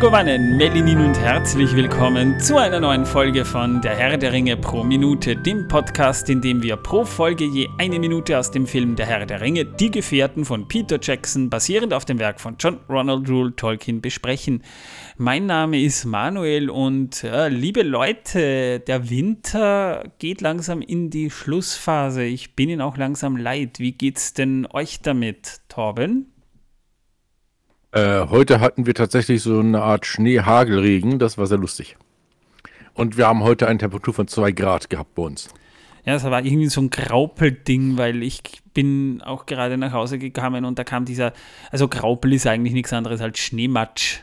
Megovanen, Melinin und herzlich willkommen zu einer neuen Folge von Der Herr der Ringe pro Minute, dem Podcast, in dem wir pro Folge je eine Minute aus dem Film Der Herr der Ringe, Die Gefährten von Peter Jackson, basierend auf dem Werk von John Ronald Rule Tolkien, besprechen. Mein Name ist Manuel und äh, liebe Leute, der Winter geht langsam in die Schlussphase. Ich bin ihn auch langsam leid. Wie geht's denn euch damit, Torben? Äh, heute hatten wir tatsächlich so eine Art Schnee-Hagelregen, das war sehr lustig. Und wir haben heute eine Temperatur von 2 Grad gehabt bei uns. Ja, das war irgendwie so ein Graupelding, weil ich bin auch gerade nach Hause gekommen und da kam dieser, also Graupel ist eigentlich nichts anderes als Schneematsch.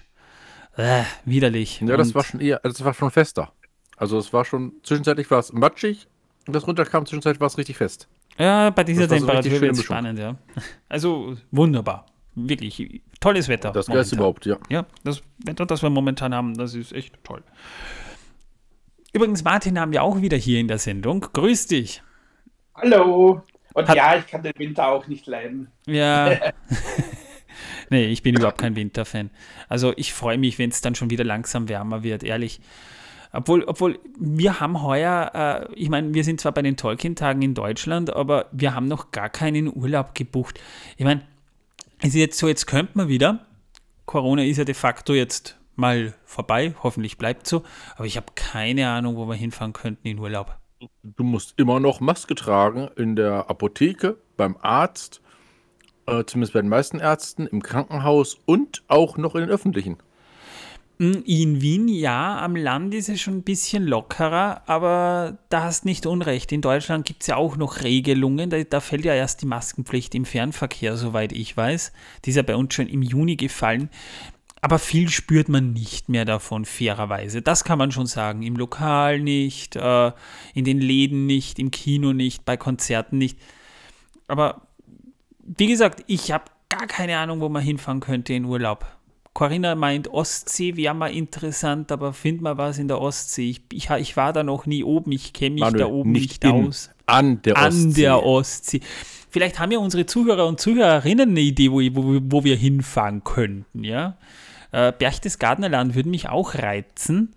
Äh, widerlich. Ja, das Und- war schon eher, das war schon fester. Also es war schon, zwischenzeitlich war es matschig und das runterkam, zwischenzeitlich war es richtig fest. Ja, bei dieser war so Temperatur wird es spannend, ja. Also wunderbar. Wirklich tolles Wetter. Das momentan. überhaupt, ja. Ja, das Wetter, das wir momentan haben, das ist echt toll. Übrigens, Martin haben wir auch wieder hier in der Sendung. Grüß dich. Hallo. Und Hat- ja, ich kann den Winter auch nicht leiden. Ja. nee, ich bin überhaupt kein Winterfan. Also ich freue mich, wenn es dann schon wieder langsam wärmer wird, ehrlich. Obwohl, obwohl wir haben heuer, äh, ich meine, wir sind zwar bei den Tolkien-Tagen in Deutschland, aber wir haben noch gar keinen Urlaub gebucht. Ich meine, es ist jetzt so, jetzt könnte man wieder. Corona ist ja de facto jetzt mal vorbei, hoffentlich bleibt so. Aber ich habe keine Ahnung, wo wir hinfahren könnten in Urlaub. Du musst immer noch Maske tragen in der Apotheke, beim Arzt, äh, zumindest bei den meisten Ärzten, im Krankenhaus und auch noch in den öffentlichen. Mm, In Wien, ja, am Land ist es schon ein bisschen lockerer, aber da hast nicht Unrecht. In Deutschland gibt es ja auch noch Regelungen. Da, da fällt ja erst die Maskenpflicht im Fernverkehr, soweit ich weiß. Die ist ja bei uns schon im Juni gefallen. Aber viel spürt man nicht mehr davon, fairerweise. Das kann man schon sagen. Im Lokal nicht, äh, in den Läden nicht, im Kino nicht, bei Konzerten nicht. Aber wie gesagt, ich habe gar keine Ahnung, wo man hinfahren könnte in Urlaub. Corinna meint, Ostsee wäre mal interessant, aber find mal was in der Ostsee. Ich, ich, ich war da noch nie oben, ich kenne mich Manuel, da oben nicht, in, aus. An der An Ostsee. der Ostsee. Vielleicht haben ja unsere Zuhörer und Zuhörerinnen eine Idee, wo, wo, wo wir hinfahren könnten, ja. Äh, Berchtesgadener Land würde mich auch reizen,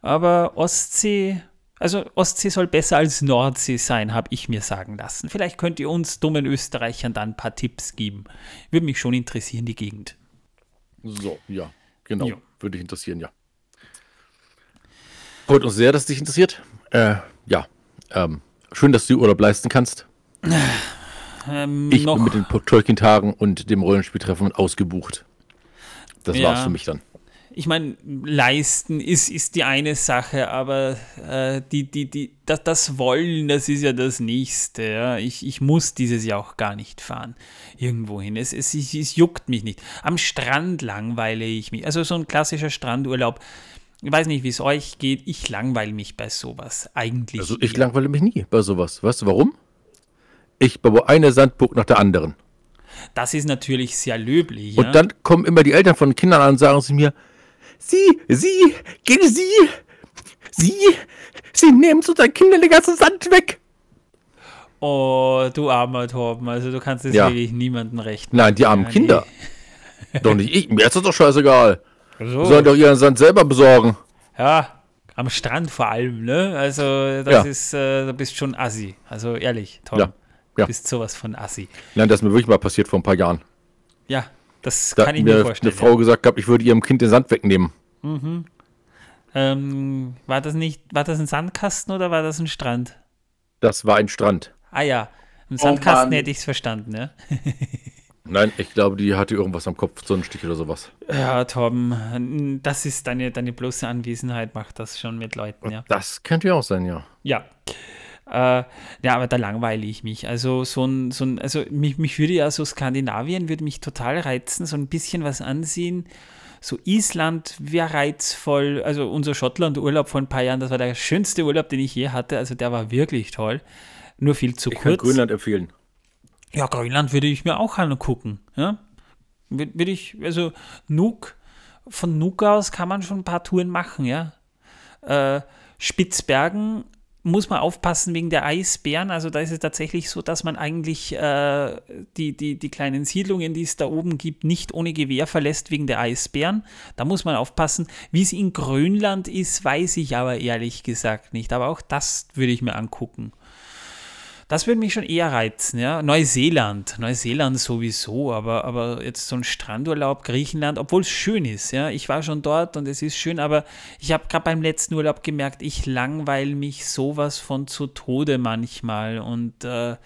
aber Ostsee, also Ostsee soll besser als Nordsee sein, habe ich mir sagen lassen. Vielleicht könnt ihr uns dummen Österreichern dann ein paar Tipps geben. Würde mich schon interessieren, die Gegend. So, ja, genau. Ja. Würde dich interessieren, ja. Freut uns sehr, dass es dich interessiert. Äh, ja, ähm, schön, dass du Urlaub leisten kannst. Ähm, Ich noch, bin mit den Tolkien-Tagen und dem Rollenspieltreffen ausgebucht. Das Ja. war's für mich dann. Ich meine, leisten ist, ist die eine Sache, aber äh, die, die, die, das, das Wollen, das ist ja das Nächste. Ja? Ich, ich muss dieses Jahr auch gar nicht fahren. Irgendwohin. Es, es, es, es juckt mich nicht. Am Strand langweile ich mich. Also so ein klassischer Strandurlaub. Ich weiß nicht, wie es euch geht. Ich langweile mich bei sowas. Eigentlich. Also ich eher. langweile mich nie bei sowas. Weißt du warum? Ich baue eine Sandburg nach der anderen. das ist natürlich sehr löblich. Ja? Und dann kommen immer die Eltern von Kindern an und sagen zu mir, Sie, Sie, gehen Sie, Sie, Sie nehmen zu unseren Kindern den ganzen Sand weg. oh, du armer Torben. Also du kannst es Ja. wirklich niemandem recht Nein, die armen Ja, nee. Kinder. Doch nicht ich, mir ist das doch scheißegal. So. Die sollen doch ihren Sand selber besorgen. Ja, am Strand vor allem, ne? Also, das Ja. ist, äh, du bist schon assi. Also, ehrlich, Tom. Ja, ja. Du bist sowas von assi. Nein, das ist mir wirklich mal passiert vor ein paar Jahren. Ja, das Da kann hat ich mir mir eine vorstellen. Frau gesagt gehabt, ich würde ihrem Kind den Sand wegnehmen. ja. ähm, war das nicht, war das ein Sandkasten oder war das ein Strand? Das war ein Strand. Ah ja, im Oh Sandkasten Mann. hätte ich es verstanden, ja. Nein, ich glaube, die hatte irgendwas am Kopf, so einen Stich oder sowas. Ja, Torben, das ist deine, deine bloße Anwesenheit, macht das schon mit Leuten, ja. Das könnte ja auch sein, ja. Ja. Äh, ja, aber da langweile ich mich. Also so ein, so ein also mich, mich würde ja so Skandinavien würde mich total reizen, so ein bisschen was ansehen. So Island wäre reizvoll. Also unser Schottland-Urlaub vor ein paar Jahren, das war der schönste Urlaub, den ich je hatte. Also der war wirklich toll. Nur viel zu Ich kann kurz. Grönland empfehlen. Ja, Grönland würde ich mir auch angucken. Ja? Würde würde ich, also Nuuk, von Nuuk aus kann man schon ein paar Touren machen, ja. Äh, Spitzbergen muss man aufpassen wegen der Eisbären. Also da ist es tatsächlich so, dass man eigentlich äh, die, die, die kleinen Siedlungen, die es da oben gibt, nicht ohne Gewehr verlässt wegen der Eisbären. Da muss man aufpassen. Wie es in Grönland ist, weiß ich aber ehrlich gesagt nicht. Aber auch das würde ich mir angucken. Das würde mich schon eher reizen, ja. Neuseeland, Neuseeland sowieso, aber, aber jetzt so ein Strandurlaub, Griechenland, obwohl es schön ist, ja. Ich war schon dort und es ist schön, aber ich habe gerade beim letzten Urlaub gemerkt, ich langweile mich sowas von zu Tode manchmal und äh,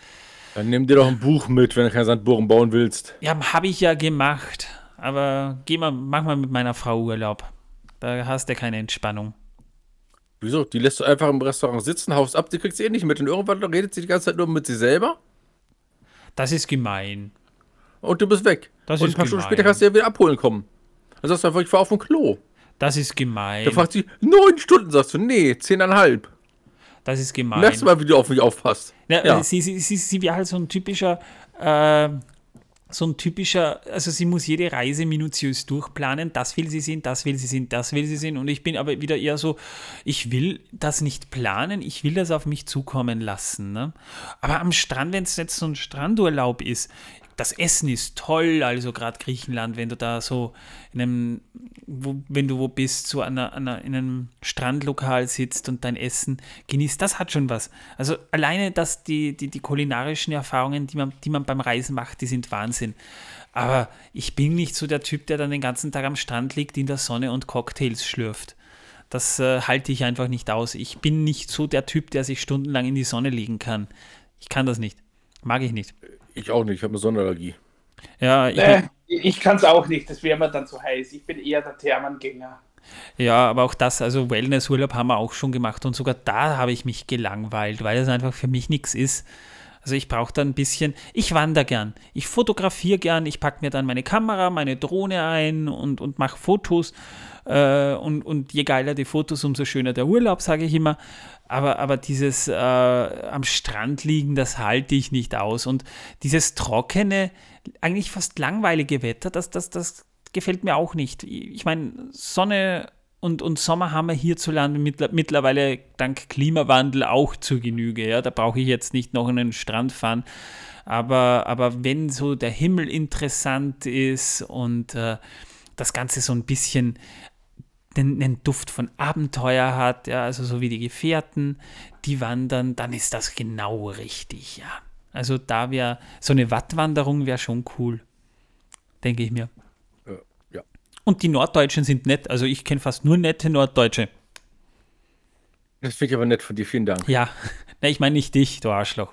Dann nimm dir doch ein Buch mit, wenn du keine Sandbohren bauen willst. ja, habe ich ja gemacht, aber geh mal, mach mal mit meiner Frau Urlaub. Da hast du keine Entspannung. Wieso? Die lässt du einfach im Restaurant sitzen, haust ab, die kriegt sie eh nicht mit. Und irgendwann redet sie die ganze Zeit nur mit sich selber Das ist gemein. und du bist weg. Das und ist ein paar Stunden gemein. später kannst du ja wieder abholen kommen. Dann sagst du einfach, ich war auf dem Klo. Das ist gemein. Da fragt sie, neun Stunden, sagst du, nee, zehneinhalb. Das ist gemein. Merkst du mal, wie du auf mich aufpasst. Ja, Ja. Sie, sie, sie, sie wäre halt so ein typischer, äh, so ein typischer, also sie muss jede Reise minutiös durchplanen, das will sie sehen, das will sie sehen, das will sie sehen und ich bin aber wieder eher so, ich will das nicht planen, ich will das auf mich zukommen lassen. Ne? Aber am Strand, wenn es jetzt so ein Strandurlaub ist, das Essen ist toll, also gerade Griechenland, wenn du da so in einem, wo, wenn du wo bist, so an einer, an einer, in einem Strandlokal sitzt und dein Essen genießt, das hat schon was. Also alleine, dass die, die, die kulinarischen Erfahrungen, die man, die man beim Reisen macht, die sind Wahnsinn. Aber ich bin nicht so der Typ, der dann den ganzen Tag am Strand liegt in der Sonne und Cocktails schlürft. Das äh, halte ich einfach nicht aus. Ich bin nicht so der Typ, der sich stundenlang in die Sonne legen kann. Ich kann das nicht. Mag ich nicht. Ich auch nicht, ich habe eine Sonnenallergie. Ja, ich, Äh, ich kann es auch nicht, das wäre mir dann zu heiß. Ich bin eher der Thermengänger. Ja, aber auch das, also Wellnessurlaub haben wir auch schon gemacht und sogar da habe ich mich gelangweilt, weil es einfach für mich nichts ist. Also ich brauche da ein bisschen, ich wandere gern, ich fotografiere gern, ich packe mir dann meine Kamera, meine Drohne ein und, und mache Fotos äh, und, und je geiler die Fotos, umso schöner der Urlaub, sage ich immer. Aber, aber dieses äh, am Strand liegen, das halte ich nicht aus. Und dieses trockene, eigentlich fast langweilige Wetter, das, das, das gefällt mir auch nicht. Ich meine, Sonne und, und Sommer haben wir hierzulande mittler, mittlerweile dank Klimawandel auch zur Genüge. Ja? Da brauche ich jetzt nicht noch einen Strand fahren. Aber, aber wenn so der Himmel interessant ist und äh, das Ganze so ein bisschen den, den Duft von Abenteuer hat, ja, also so wie die Gefährten, die wandern, dann ist das genau richtig, ja. Also da wäre so eine Wattwanderung wäre schon cool, denke ich mir. Äh, ja. Und die Norddeutschen sind nett, also ich kenne fast nur nette Norddeutsche. Das finde ich aber nett von dir, vielen Dank. Ja, Na, ich meine nicht dich, du Arschloch.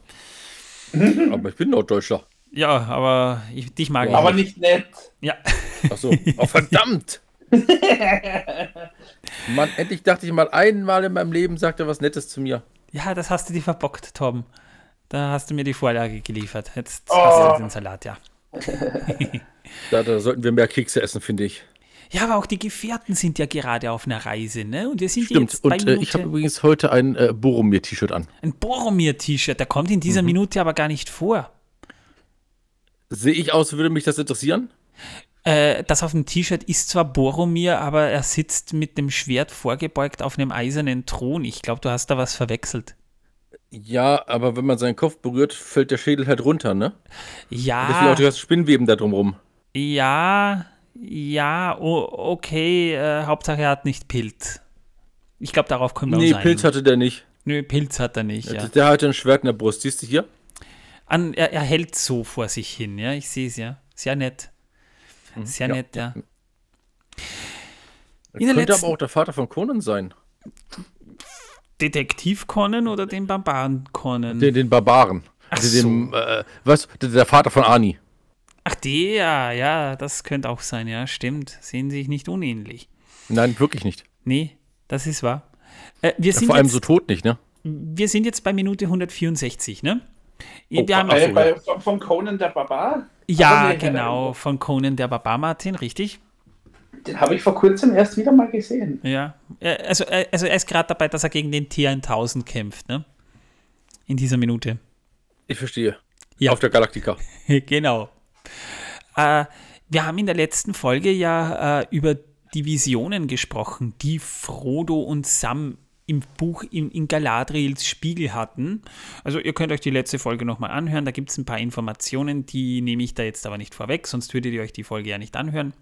Aber ich bin Norddeutscher. Ja, aber ich, dich mag ich Aber nicht. nett. Ja. Achso, oh verdammt! Mann, endlich dachte ich mal einmal in meinem Leben, sagt er was Nettes zu mir. ja, das hast du dir verbockt, Torben. Da hast du mir die Vorlage geliefert. Jetzt Oh. hast du den Salat, ja. Da, da sollten wir mehr Kekse essen, finde ich. Ja, aber auch die Gefährten sind ja gerade auf einer Reise, ne? Und wir sind Stimmt. jetzt bei Und äh, ich habe übrigens heute ein äh, Boromir-T-Shirt an. ein Boromir-T-Shirt. Der kommt in dieser Mhm. Minute aber gar nicht vor. Sehe ich aus, würde mich das interessieren? Äh, das auf dem T-Shirt ist zwar Boromir, aber er sitzt mit dem Schwert vorgebeugt auf einem eisernen Thron. Ich glaube, du hast da was verwechselt. Ja, aber wenn man seinen Kopf berührt, fällt der Schädel halt runter, ne? Deswegen Ja, auch das Spinnweben da drumrum. ja, ja, o- okay. Äh, Hauptsache, er hat nicht Pilz. Ich glaube, darauf können wir Nee, uns Pilz einigen. hatte der nicht. Nö, Pilz hat er nicht, ja. Der hatte ein Schwert in der Brust. Siehst du hier? An, er, er hält so vor sich hin, ja. Ich sehe es ja. Sehr nett. Sehr ja. nett, ja. Das In der könnte letzten- aber auch der Vater von Conan sein. Detektiv Conan oder den Barbaren Conan? Den, den Barbaren. Ach Den, dem, äh, was? Der, Vater von Ani. Ach, der, ja, das könnte auch sein, ja, stimmt. Sehen sich nicht unähnlich. Nein, wirklich nicht. Nee, das ist wahr. Äh, wir, sind Vor allem jetzt, so tot nicht, ne? wir sind jetzt bei Minute 164, ne? Oh, wir haben, so, Bei, ja. von Conan der Barbar? Ja, genau, von Conan der Barbar Martin, richtig? Den habe ich vor kurzem erst wieder mal gesehen. Ja. Äh, Also, äh, also er ist gerade dabei, dass er gegen den T1000 kämpft, ne? In dieser Minute. Ich verstehe. Ja. Auf der Galaktika. genau. Äh, wir haben in der letzten Folge ja äh, über die Visionen gesprochen, die Frodo und Sam im Buch in, in Galadriels Spiegel hatten. Also ihr könnt euch die letzte Folge nochmal anhören, da gibt es ein paar Informationen, die nehme ich da jetzt aber nicht vorweg, sonst würdet ihr euch die Folge ja nicht anhören.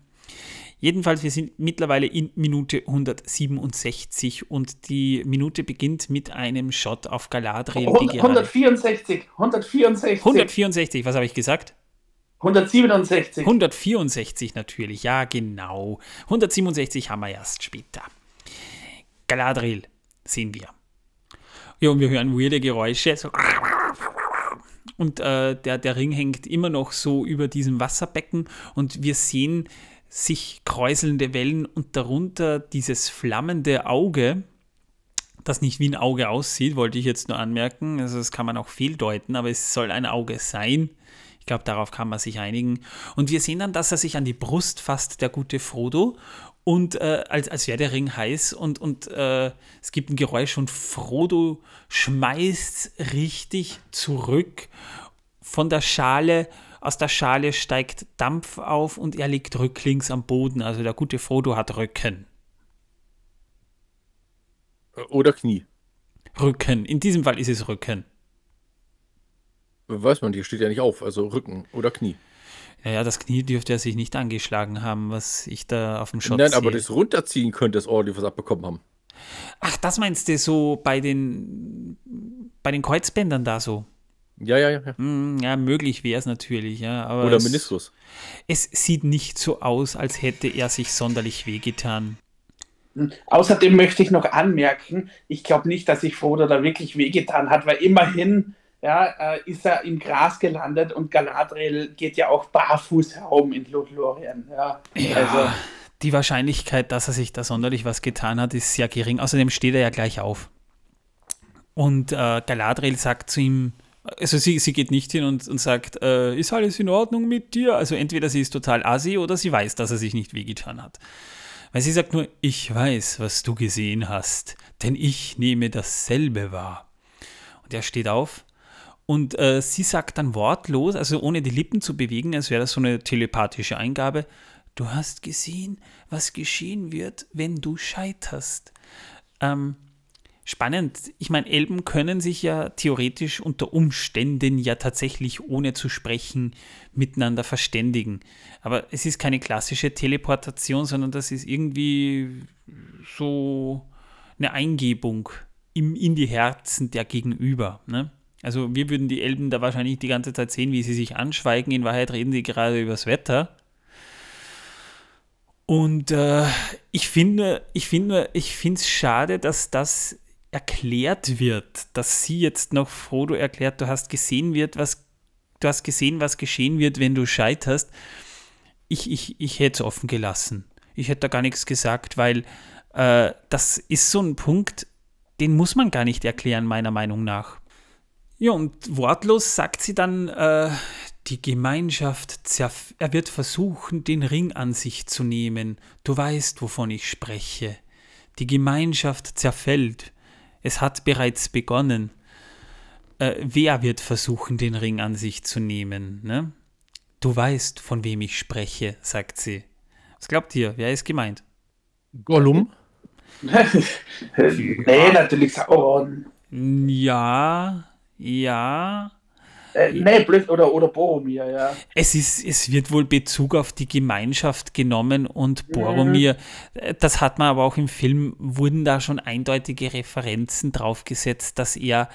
Jedenfalls, wir sind mittlerweile in Minute 167 und die Minute beginnt mit einem Shot auf Galadriel. 164, 164. 164, was habe ich gesagt? 167. 164 natürlich, ja genau. 167 haben wir erst später. Galadriel sehen wir. Ja, und wir hören weirde Geräusche. So. Und äh, der, der Ring hängt immer noch so über diesem Wasserbecken und wir sehen sich kräuselnde Wellen und darunter dieses flammende Auge, das nicht wie ein Auge aussieht, wollte ich jetzt nur anmerken. Also das kann man auch fehldeuten, aber es soll ein Auge sein. Ich glaube, darauf kann man sich einigen. Und wir sehen dann, dass er sich an die Brust fasst, der gute Frodo, und äh, als, als wäre der Ring heiß und, und äh, es gibt ein Geräusch und Frodo schmeißt richtig zurück von der Schale aus der Schale steigt Dampf auf und er liegt rücklings am Boden. Also der gute Frodo hat Rücken. Oder Knie. Rücken. In diesem Fall ist es Rücken. Weiß man, hier steht ja nicht auf. Also Rücken oder Knie. Naja, das Knie dürfte er sich nicht angeschlagen haben, was ich da auf dem Shot Nein, sehe. aber das Runterziehen könnte es ordentlich was abbekommen haben. Ach, das meinst du so bei den, bei den Kreuzbändern da so? Ja, ja, ja. Hm, ja, möglich wäre es natürlich, ja. Aber Oder es, Meniskus. Es sieht nicht so aus, als hätte er sich sonderlich wehgetan. Außerdem möchte ich noch anmerken, ich glaube nicht, dass sich Frodo da wirklich wehgetan hat, weil immerhin ja, äh, ist er im Gras gelandet und Galadriel geht ja auch barfuß herum in Lothlorien. Ja, ja also. Die Wahrscheinlichkeit, dass er sich da sonderlich was getan hat, ist sehr gering. Außerdem steht er ja gleich auf. Und äh, Galadriel sagt zu ihm, also sie, sie geht nicht hin und, und sagt, äh, ist alles in Ordnung mit dir? Also entweder sie ist total assi oder sie weiß, dass er sich nicht wehgetan hat. Weil sie sagt nur, ich weiß, was du gesehen hast, denn ich nehme dasselbe wahr. Und er steht auf und äh, sie sagt dann wortlos, also ohne die Lippen zu bewegen, als wäre das so eine telepathische Eingabe, du hast gesehen, was geschehen wird, wenn du scheiterst. Ähm, spannend. Ich meine, Elben können sich ja theoretisch unter Umständen ja tatsächlich ohne zu sprechen miteinander verständigen. Aber es ist keine klassische Teleportation, sondern das ist irgendwie so eine Eingebung im, in die Herzen der Gegenüber. Ne? Also wir würden die Elben da wahrscheinlich die ganze Zeit sehen, wie sie sich anschweigen. In Wahrheit reden sie gerade übers Wetter. Und äh, ich finde, ich finde, ich finde es schade, dass das erklärt wird, dass sie jetzt noch Frodo erklärt, du hast gesehen wird, was du hast gesehen, was geschehen wird, wenn du scheiterst. Ich, ich, ich hätte es offen gelassen. Ich hätte da gar nichts gesagt, weil äh, das ist so ein Punkt, den muss man gar nicht erklären, meiner Meinung nach. Ja, und wortlos sagt sie dann, äh, die Gemeinschaft, er wird versuchen, den Ring an sich zu nehmen. Du weißt, wovon ich spreche. Die Gemeinschaft zerfällt. Es hat bereits begonnen. Äh, wer wird versuchen, den Ring an sich zu nehmen? Ne? Du weißt, von wem ich spreche, sagt sie. Was glaubt ihr? Wer ist gemeint? Gollum? nee, natürlich Sauron. Ja, ja. Äh, nee, blöd, oder, oder Boromir, ja. Es, ist, es wird wohl Bezug auf die Gemeinschaft genommen und mhm. Boromir, mhm. das hat man aber auch im Film, wurden da schon eindeutige Referenzen draufgesetzt, dass er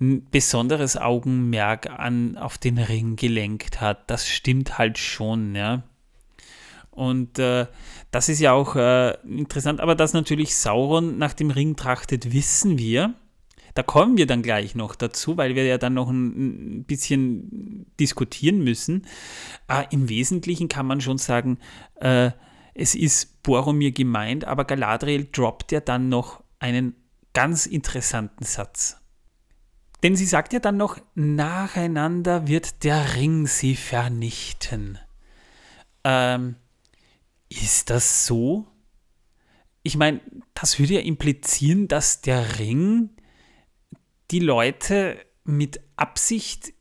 ein besonderes Augenmerk an, auf den Ring gelenkt hat. Das stimmt halt schon, ja. Und äh, das ist ja auch äh, interessant, aber dass natürlich Sauron nach dem Ring trachtet, wissen wir. Da kommen wir dann gleich noch dazu, weil wir ja dann noch ein, bisschen diskutieren müssen. Äh, Im Wesentlichen kann man schon sagen, äh, es ist Boromir gemeint, aber Galadriel droppt ja dann noch einen ganz interessanten Satz. Denn sie sagt ja dann noch, nacheinander wird der Ring sie vernichten. Ähm, ist das so? Ich meine, das würde ja implizieren, dass der Ring die Leute mit Absicht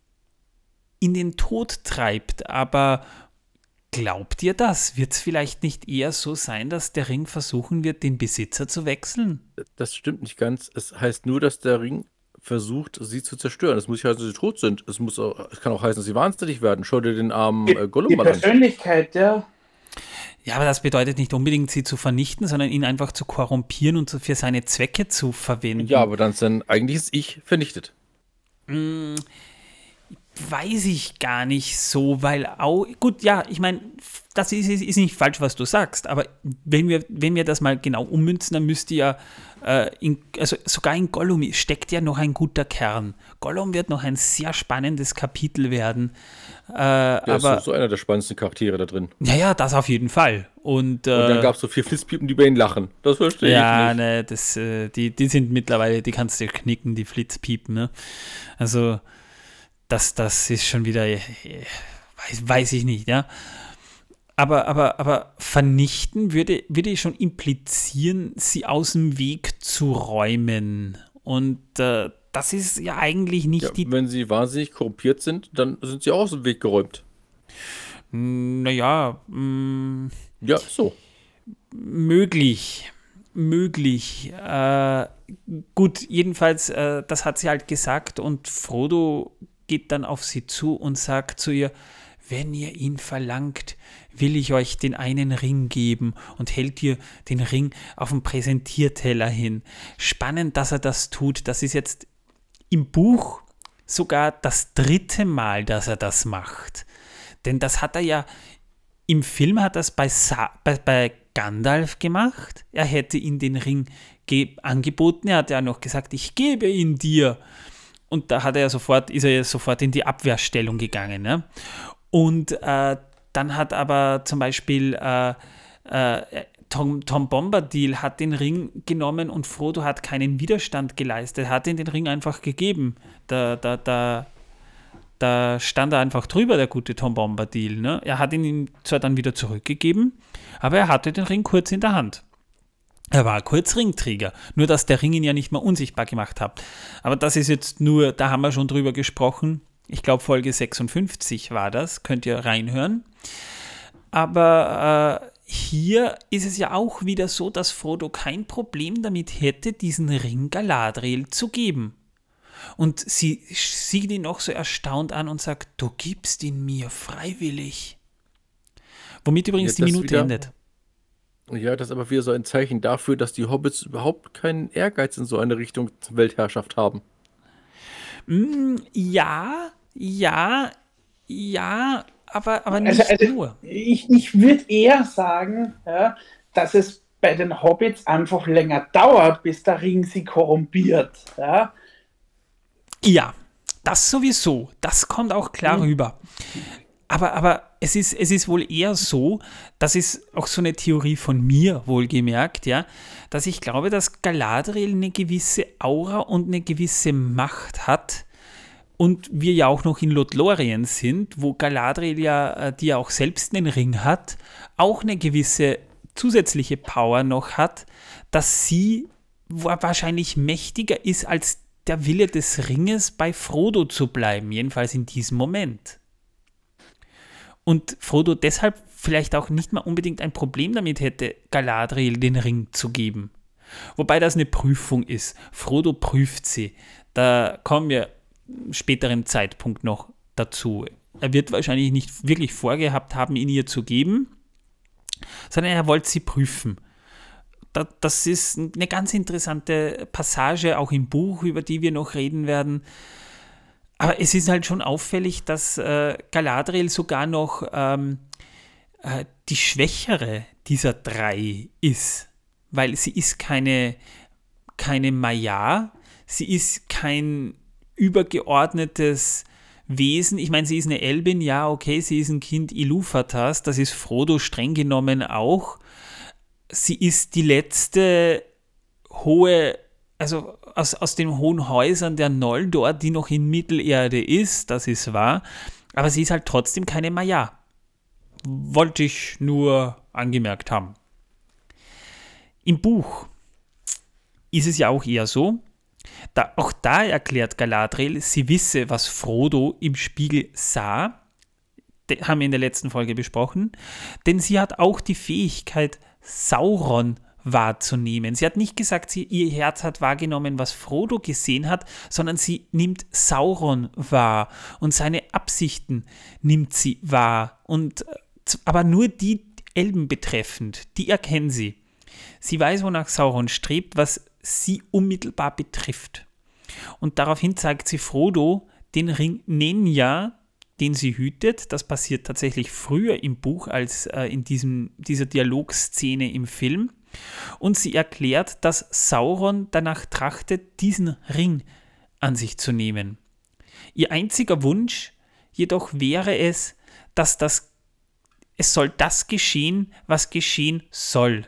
in den Tod treibt. Aber Glaubt ihr das? Wird es vielleicht nicht eher so sein, dass der Ring versuchen wird, den Besitzer zu wechseln? Das stimmt nicht ganz. Es heißt nur, dass der Ring versucht, sie zu zerstören. Es muss nicht heißen, dass sie tot sind. Es, muss auch, es kann auch heißen, dass sie wahnsinnig werden. Schau dir den armen äh, Gollum Die mal an. Persönlichkeit, ja. Ja, aber das bedeutet nicht unbedingt, sie zu vernichten, sondern ihn einfach zu korrumpieren und für seine Zwecke zu verwenden. Ja, aber dann ist sein eigentliches Ich vernichtet. Weiß ich gar nicht so, weil auch, gut, ja, ich meine, das ist, ist, ist nicht falsch, was du sagst, aber wenn wir, wenn wir das mal genau ummünzen, dann müsste ja, äh, in, also sogar in Gollum steckt ja noch ein guter Kern. Gollum wird noch ein sehr spannendes Kapitel werden. Äh, Der aber, ist so, einer der spannendsten Charaktere da drin. ja, ja, das auf jeden Fall. Und, äh, Und dann gab es so vier Flitzpiepen, die über ihn lachen. Das verstehe ja, ich nicht. ne, das, äh, die, die sind mittlerweile, die kannst du knicken, die Flitzpiepen, ne? Also, das, das ist schon wieder, äh, weiß, weiß ich nicht, ja. Aber, aber, aber vernichten würde, würde ich schon implizieren, sie aus dem Weg zu räumen. Und äh, das ist ja eigentlich nicht Ja, die wenn sie wahnsinnig korrumpiert sind, dann sind sie auch aus dem Weg geräumt. Naja, mh, Ja, ist so. möglich. Möglich. Äh, gut, jedenfalls, äh, das hat sie halt gesagt und Frodo geht dann auf sie zu und sagt zu ihr, wenn ihr ihn verlangt, will ich euch den einen Ring geben und hält ihr den Ring auf dem Präsentierteller hin. Spannend, dass er das tut. Das ist jetzt im Buch sogar das dritte Mal, dass er das macht. Denn das hat er ja im Film hat er bei, Sa bei, bei Gandalf gemacht. Er hätte ihm den Ring ge- angeboten. Er hat ja noch gesagt, ich gebe ihn dir. Und da hat er sofort, ist er ja sofort in die Abwehrstellung gegangen. Ne? Und äh, dann hat aber zum Beispiel äh, äh, Tom, Tom Bombadil hat den Ring genommen und Frodo hat keinen Widerstand geleistet, hat ihn den Ring einfach gegeben. Da, da, da, da stand er einfach drüber, der gute Tom Bombadil. Ne? Er hat ihn ihm zwar dann wieder zurückgegeben, aber er hatte den Ring kurz in der Hand. Er war kurz Ringträger, nur dass der Ring ihn ja nicht mehr unsichtbar gemacht hat. Aber das ist jetzt nur, da haben wir schon drüber gesprochen. Ich glaube, Folge 56 war das, könnt ihr reinhören. Aber äh, hier ist es ja auch wieder so, dass Frodo kein Problem damit hätte, diesen Ring Galadriel zu geben. Und sie sieht ihn noch so erstaunt an und sagt, du gibst ihn mir freiwillig. Womit übrigens Ja, die Minute endet. Ja, das ist aber wieder so ein Zeichen dafür, dass die Hobbits überhaupt keinen Ehrgeiz in so eine Richtung Weltherrschaft haben. Mm, ja, ja, ja, aber, aber Also- nicht also- nur. Ich, ich würde eher sagen, ja, dass es bei den Hobbits einfach länger dauert, bis der Ring sie korrumpiert. Ja? Ja, das sowieso. Das kommt auch klar rüber. Aber, aber es, ist, es ist wohl eher so, das ist auch so eine Theorie von mir wohlgemerkt, ja, dass ich glaube, dass Galadriel eine gewisse Aura und eine gewisse Macht hat. Und wir ja auch noch in Lothlorien sind, wo Galadriel ja, äh, die ja auch selbst einen Ring hat, auch eine gewisse zusätzliche Power noch hat, dass sie wa- wahrscheinlich mächtiger ist als der Wille des Ringes bei Frodo zu bleiben, jedenfalls in diesem Moment. Und Frodo deshalb vielleicht auch nicht mal unbedingt ein Problem damit hätte, Galadriel den Ring zu geben. Wobei das eine Prüfung ist. Frodo prüft sie. Da kommen wir späteren Zeitpunkt noch dazu. Er wird wahrscheinlich nicht wirklich vorgehabt haben, ihn ihr zu geben, sondern er wollte sie prüfen. Da, das ist eine ganz interessante Passage, auch im Buch, über die wir noch reden werden. Aber es ist halt schon auffällig, dass äh, Galadriel sogar noch ähm, äh, die schwächere dieser drei ist. Weil sie ist keine, keine Maya, sie ist kein übergeordnetes Wesen. Ich meine, sie ist eine Elbin, ja, okay, sie ist ein Kind Iluvatas, das ist Frodo streng genommen auch. Sie ist die letzte hohe, also aus, aus den hohen Häusern der Noldor, die noch in Mittelerde ist, das ist wahr, aber sie ist halt trotzdem keine Maya. Wollte ich nur angemerkt haben. Im Buch ist es ja auch eher so, da, auch da erklärt Galadriel, sie wisse, was Frodo im Spiegel sah. haben wir in der letzten Folge besprochen, denn sie hat auch die Fähigkeit, Sauron wahrzunehmen. Sie hat nicht gesagt, sie, ihr Herz hat wahrgenommen, was Frodo gesehen hat, sondern sie nimmt Sauron wahr und seine Absichten nimmt sie wahr. Und, äh, aber nur die Elben betreffend, die erkennen sie. Sie weiß, wonach Sauron strebt, was sie unmittelbar betrifft. Und daraufhin zeigt sie Frodo den Ring Nenya, den sie hütet. Das passiert tatsächlich früher im Buch als äh, in diesem, dieser Dialogszene im Film. Und sie erklärt, dass Sauron danach trachtet, diesen Ring an sich zu nehmen. Ihr einziger Wunsch jedoch wäre es, dass das es soll das geschehen, was geschehen soll.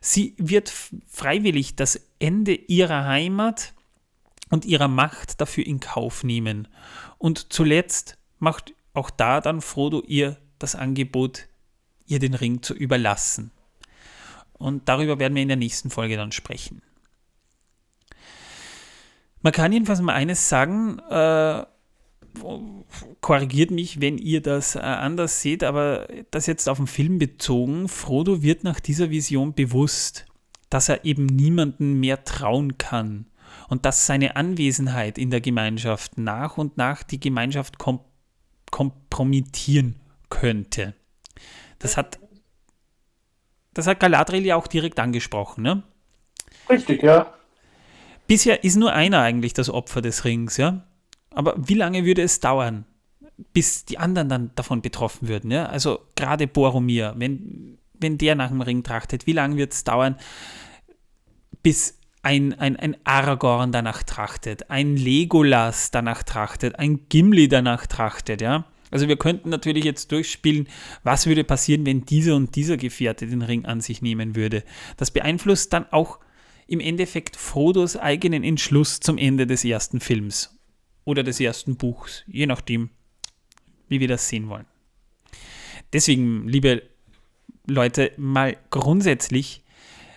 Sie wird freiwillig das Ende ihrer Heimat und ihrer Macht dafür in Kauf nehmen. Und zuletzt macht auch da dann Frodo ihr das Angebot, ihr den Ring zu überlassen. Und darüber werden wir in der nächsten Folge dann sprechen. Man kann jedenfalls mal eines sagen, äh, korrigiert mich, wenn ihr das äh, anders seht, aber das jetzt auf den Film bezogen, Frodo wird nach dieser Vision bewusst, dass er eben niemanden mehr trauen kann und dass seine Anwesenheit in der Gemeinschaft nach und nach die Gemeinschaft kom kompromittieren könnte. Das hat, das hat Galadriel ja auch direkt angesprochen, ne? Richtig, ja. Bisher ist nur einer eigentlich das Opfer des Rings, ja? Aber wie lange würde es dauern, bis die anderen dann davon betroffen würden? Ja? Also gerade Boromir, wenn, wenn der nach dem Ring trachtet, wie lange wird es dauern, bis ein, ein, ein Aragorn danach trachtet, ein Legolas danach trachtet, ein Gimli danach trachtet, ja? Also wir könnten natürlich jetzt durchspielen, was würde passieren, wenn dieser und dieser Gefährte den Ring an sich nehmen würde. Das beeinflusst dann auch im Endeffekt Frodos eigenen Entschluss zum Ende des ersten Films oder des ersten Buchs, je nachdem, wie wir das sehen wollen. Deswegen, liebe Leute, mal grundsätzlich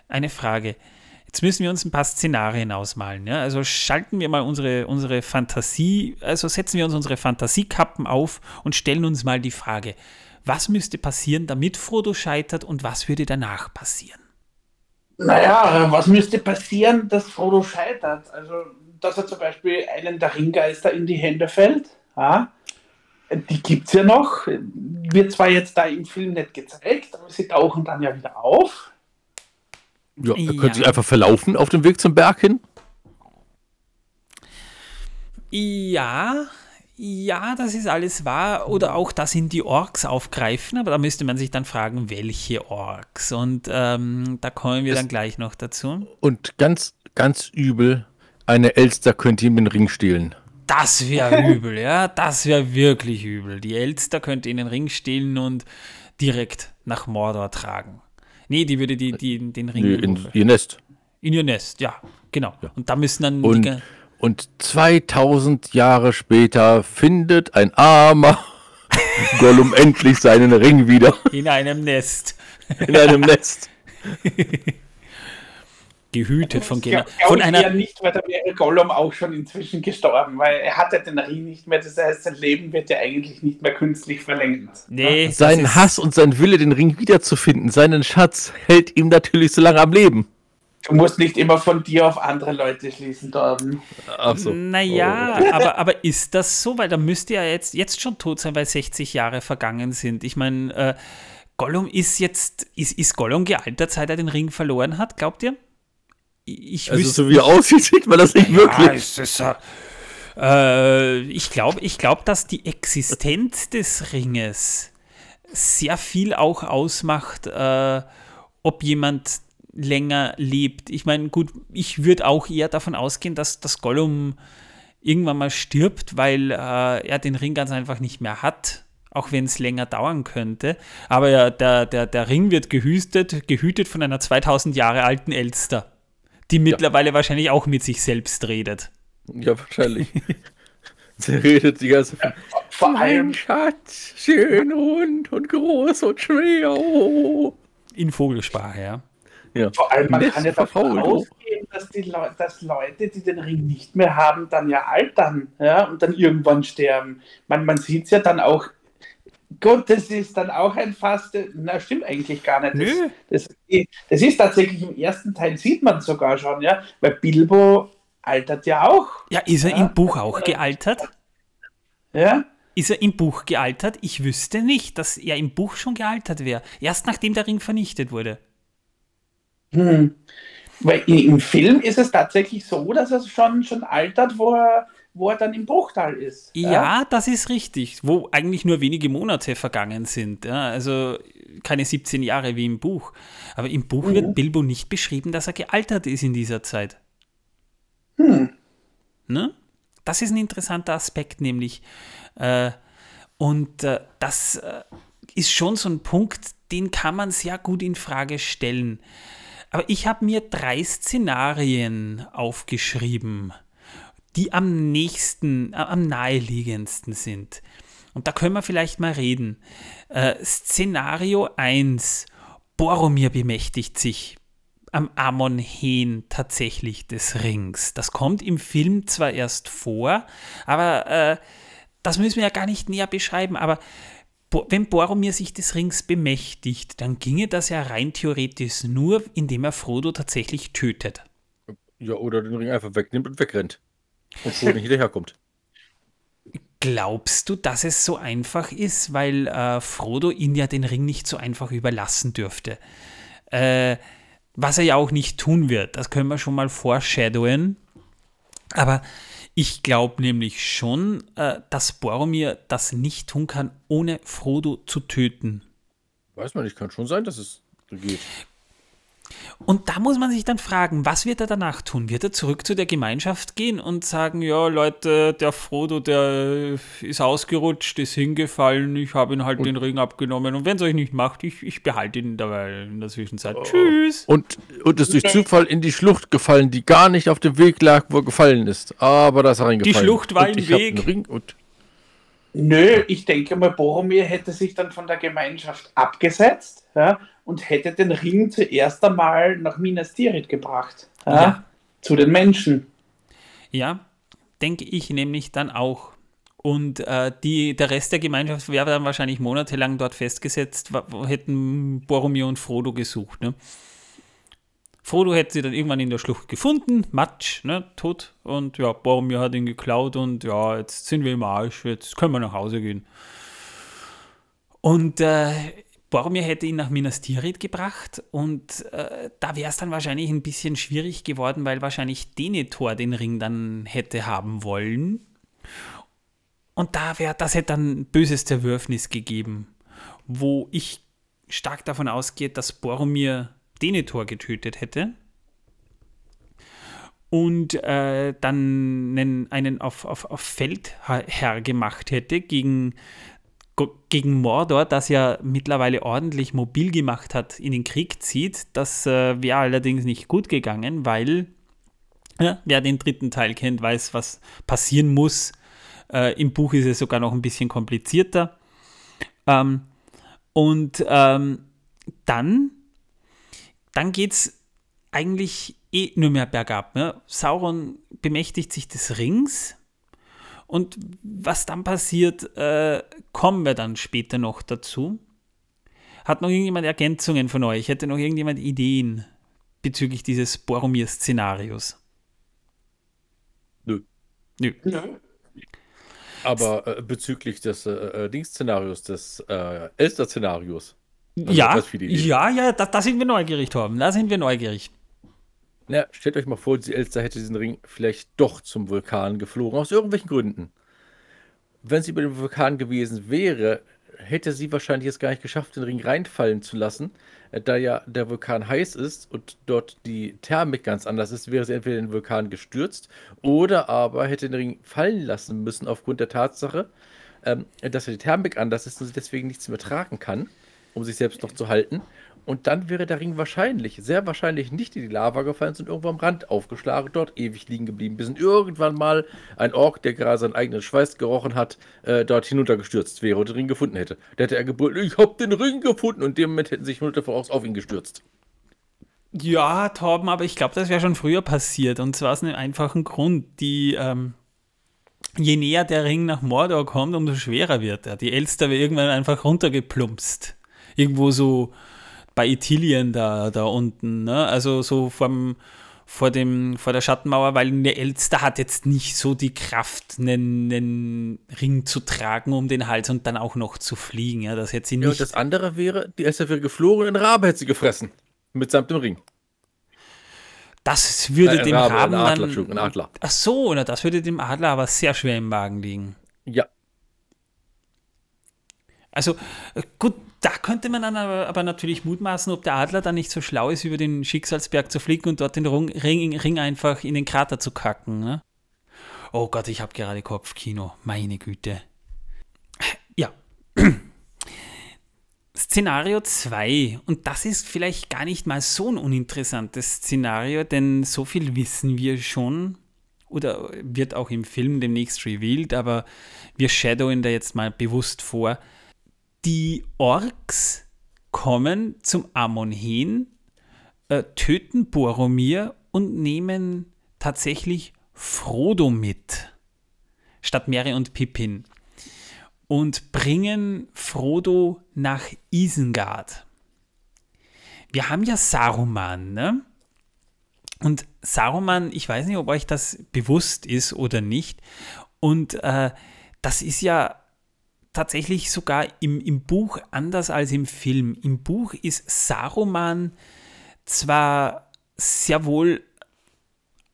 eine Frage. Jetzt müssen wir uns ein paar Szenarien ausmalen. Ja? Also schalten wir mal unsere, unsere Fantasie, also setzen wir uns unsere Fantasiekappen auf und stellen uns mal die Frage, was müsste passieren, damit Frodo scheitert und was würde danach passieren? Naja, was müsste passieren, dass Frodo scheitert? Also dass er zum Beispiel einen der Ringgeister in die Hände fällt. Ja? Die gibt es ja noch. Wird zwar jetzt da im Film nicht gezeigt, aber sie tauchen dann ja wieder auf. Ja, er ja. könnte sich einfach verlaufen auf dem Weg zum Berg hin. Ja, ja, das ist alles wahr. Oder auch, dass ihn die Orks aufgreifen, aber da müsste man sich dann fragen, welche Orks. Und ähm, da kommen wir das dann gleich noch dazu. Und ganz, ganz übel, eine Elster könnte ihm den Ring stehlen. Das wäre übel, ja. Das wäre wirklich übel. Die Elster könnte ihn den Ring stehlen und direkt nach Mordor tragen. Nee, die würde die, die, den Ring. Nee, in ihr Nest. In ihr Nest, ja, genau. Ja. Und da müssen dann. Und, und 2000 Jahre später findet ein armer Gollum endlich seinen Ring wieder. In einem Nest. In einem Nest. gehütet von, Gena von einer. Ja nicht, weil da wäre Gollum auch schon inzwischen gestorben, weil er hatte den Ring nicht mehr. Das heißt, sein Leben wird ja eigentlich nicht mehr künstlich verlängert. Nee, sein Hass und sein Wille, den Ring wiederzufinden, seinen Schatz, hält ihm natürlich so lange am Leben. Du musst nicht immer von dir auf andere Leute schließen, Torben. Ach so. Naja, oh. aber, aber ist das so? Weil da müsste er jetzt, jetzt schon tot sein, weil 60 Jahre vergangen sind. Ich meine, äh, Gollum ist jetzt, ist, ist Gollum gealtert, seit er den Ring verloren hat, glaubt ihr? Ich also so wie er aussieht, sieht man das nicht ja, wirklich. Ist, äh, ich glaube, ich glaub, dass die Existenz des Ringes sehr viel auch ausmacht, äh, ob jemand länger lebt. Ich meine, gut, ich würde auch eher davon ausgehen, dass das Gollum irgendwann mal stirbt, weil äh, er den Ring ganz einfach nicht mehr hat, auch wenn es länger dauern könnte. Aber ja, der, der, der Ring wird gehütet, gehütet von einer 2000 Jahre alten Elster die mittlerweile ja. wahrscheinlich auch mit sich selbst redet. Ja, wahrscheinlich. Sie redet die ganze Zeit. Ja, vor allem Schatz, schön rund und groß und schwer. Oh. In Vogelsprache, ja. ja. Vor allem, man das kann ja davon ausgehen, dass, die Le dass Leute, die den Ring nicht mehr haben, dann ja altern ja, und dann irgendwann sterben. Man, man sieht es ja dann auch Gut, das ist dann auch ein Fass. Na, stimmt eigentlich gar nicht. Nö. Das, das, das ist tatsächlich im ersten Teil, sieht man sogar schon, ja, weil Bilbo altert ja auch. Ja, ist er Ja. im Buch auch gealtert? Ja, Ist er im Buch gealtert? Ich wüsste nicht, dass er im Buch schon gealtert wäre. Erst nachdem der Ring vernichtet wurde. hm. Weil im Film ist es tatsächlich so, dass er schon, schon altert, wo er, wo er dann im Bruchtal ist. Ja, das ist richtig. Wo eigentlich nur wenige Monate vergangen sind. Ja, also keine 17 Jahre wie im Buch. Aber im Buch wird Bilbo nicht beschrieben, dass er gealtert ist in dieser Zeit. Ne? Das ist ein interessanter Aspekt, nämlich. Äh, und äh, das äh, ist schon so ein Punkt, den kann man sehr gut in Frage stellen. Aber ich habe mir drei Szenarien aufgeschrieben, die am nächsten, am naheliegendsten sind. Und da können wir vielleicht mal reden. Äh, Szenario 1. Boromir bemächtigt sich am Amon Hen tatsächlich des Rings. Das kommt im Film zwar erst vor, aber äh, das müssen wir ja gar nicht näher beschreiben. Aber wenn Boromir sich des Rings bemächtigt, dann ginge das ja rein theoretisch nur, indem er Frodo tatsächlich tötet. Ja, oder den Ring einfach wegnimmt und wegrennt. Und Frodo nicht hinterherkommt. Glaubst du, dass es so einfach ist, weil äh, Frodo ihn ja den Ring nicht so einfach überlassen dürfte? Äh, was er ja auch nicht tun wird, das können wir schon mal foreshadowen. Aber ich glaube nämlich schon, äh, dass Boromir das nicht tun kann, ohne Frodo zu töten. Weiß man nicht, kann schon sein, dass es so geht. Und da muss man sich dann fragen, was wird er danach tun? Wird er zurück zu der Gemeinschaft gehen und sagen, ja Leute, der Frodo, der ist ausgerutscht, ist hingefallen, ich habe ihn halt den Ring abgenommen und wenn es euch nicht macht, ich, ich behalte ihn dabei in der Zwischenzeit. Tschüss. Und, und ist durch Zufall in die Schlucht gefallen, die gar nicht auf dem Weg lag, wo er gefallen ist. Aber da ist er reingefallen. Schlucht war und im Weg. einen Ring und Nö, ich denke mal, Boromir hätte sich dann von der Gemeinschaft abgesetzt ja, und hätte den Ring zuerst einmal nach Minas Tirith gebracht. Ja, Ja. Zu den Menschen. Ja, denke ich nämlich dann auch. Und äh, die, der Rest der Gemeinschaft wäre dann wahrscheinlich monatelang dort festgesetzt, hätten Boromir und Frodo gesucht. Ne? Frodo hätte sie dann irgendwann in der Schlucht gefunden, Matsch, ne, tot. Und ja, Boromir hat ihn geklaut und ja, jetzt sind wir im Arsch, jetzt können wir nach Hause gehen. Und äh, Boromir hätte ihn nach Minas Tirith gebracht und äh, da wäre es dann wahrscheinlich ein bisschen schwierig geworden, weil wahrscheinlich Denethor den Ring dann hätte haben wollen. Und da wäre, das hätte dann böses Zerwürfnis gegeben, wo ich stark davon ausgehe, dass Boromir Denethor getötet hätte und äh, dann einen, auf, auf, auf Feldherr gemacht hätte gegen, gegen Mordor, das ja mittlerweile ordentlich mobil gemacht hat, in den Krieg zieht. Das äh, wäre allerdings nicht gut gegangen, weil ja, wer den dritten Teil kennt, weiß, was passieren muss. Äh, Im Buch ist es sogar noch ein bisschen komplizierter. Ähm, und ähm, dann, dann geht es eigentlich eh nur mehr bergab. Ne? Sauron bemächtigt sich des Rings. Und was dann passiert, äh, kommen wir dann später noch dazu. Hat noch irgendjemand Ergänzungen von euch? Hätte noch irgendjemand Ideen bezüglich dieses Boromir-Szenarios? Nö. Nö. Aber äh, bezüglich des äh, äh, Dings-Szenarios, des äh, Elster-Szenarios. Ja, die Idee. ja, ja, da, da sind wir neugierig, Torben. Da sind wir neugierig. Na, stellt euch mal vor, die Elster hätte diesen Ring vielleicht doch zum Vulkan geflogen, aus irgendwelchen Gründen. Wenn sie über dem Vulkan gewesen wäre, hätte sie wahrscheinlich es gar nicht geschafft, den Ring reinfallen zu lassen. Äh, Da ja der Vulkan heiß ist und dort die Thermik ganz anders ist, wäre sie entweder in den Vulkan gestürzt oder aber hätte den Ring fallen lassen müssen aufgrund der Tatsache, ähm, dass die Thermik anders ist und sie deswegen nichts mehr tragen kann, um sich selbst noch zu halten. Und dann wäre der Ring wahrscheinlich, sehr wahrscheinlich nicht in die Lava gefallen, sondern irgendwo am Rand aufgeschlagen, dort ewig liegen geblieben, bis irgendwann mal ein Ork, der gerade seinen eigenen Schweiß gerochen hat, äh, dort hinuntergestürzt wäre und den Ring gefunden hätte. Da hätte er gebrüllt, ich hab den Ring gefunden und in dem Moment hätten sich hunderte voraus auf ihn gestürzt. Ja, Torben, aber ich glaube, das wäre schon früher passiert. Und zwar aus einem einfachen Grund. Die, ähm, je näher der Ring nach Mordor kommt, umso schwerer wird er. Die Elster wird irgendwann einfach runtergeplumpst. Irgendwo so bei Ithilien da, da unten. Ne? Also so vom, vor, dem, vor der Schattenmauer, weil eine Elster hat jetzt nicht so die Kraft, einen, einen, Ring zu tragen um den Hals und dann auch noch zu fliegen. Ja, das hätte sie nicht. Ja, und das andere wäre, die Elster wäre geflogen und ein Rabe hätte sie gefressen. Mitsamt dem Ring. Das würde äh, dem Rabe, Raben ein Adler, dann, ein Adler. Ach so, na, das würde dem Adler aber sehr schwer im Magen liegen. Ja. Also äh, gut, da könnte man dann aber, aber, natürlich mutmaßen, ob der Adler dann nicht so schlau ist, über den Schicksalsberg zu fliegen und dort den Ring, Ring einfach in den Krater zu kacken. Ne? Oh Gott, ich habe gerade Kopfkino. Meine Güte. Ja. Szenario 2. Und das ist vielleicht gar nicht mal so ein uninteressantes Szenario, denn so viel wissen wir schon. Oder wird auch im Film demnächst revealed, aber wir shadowen da jetzt mal bewusst vor die Orks kommen zum Amon hin, äh, töten Boromir und nehmen tatsächlich Frodo mit, statt Merry und Pippin. Und bringen Frodo nach Isengard. Wir haben ja Saruman, ne? Und Saruman, ich weiß nicht, ob euch das bewusst ist oder nicht. Und äh, das ist ja tatsächlich sogar im, im Buch anders als im Film. Im Buch ist Saruman zwar sehr wohl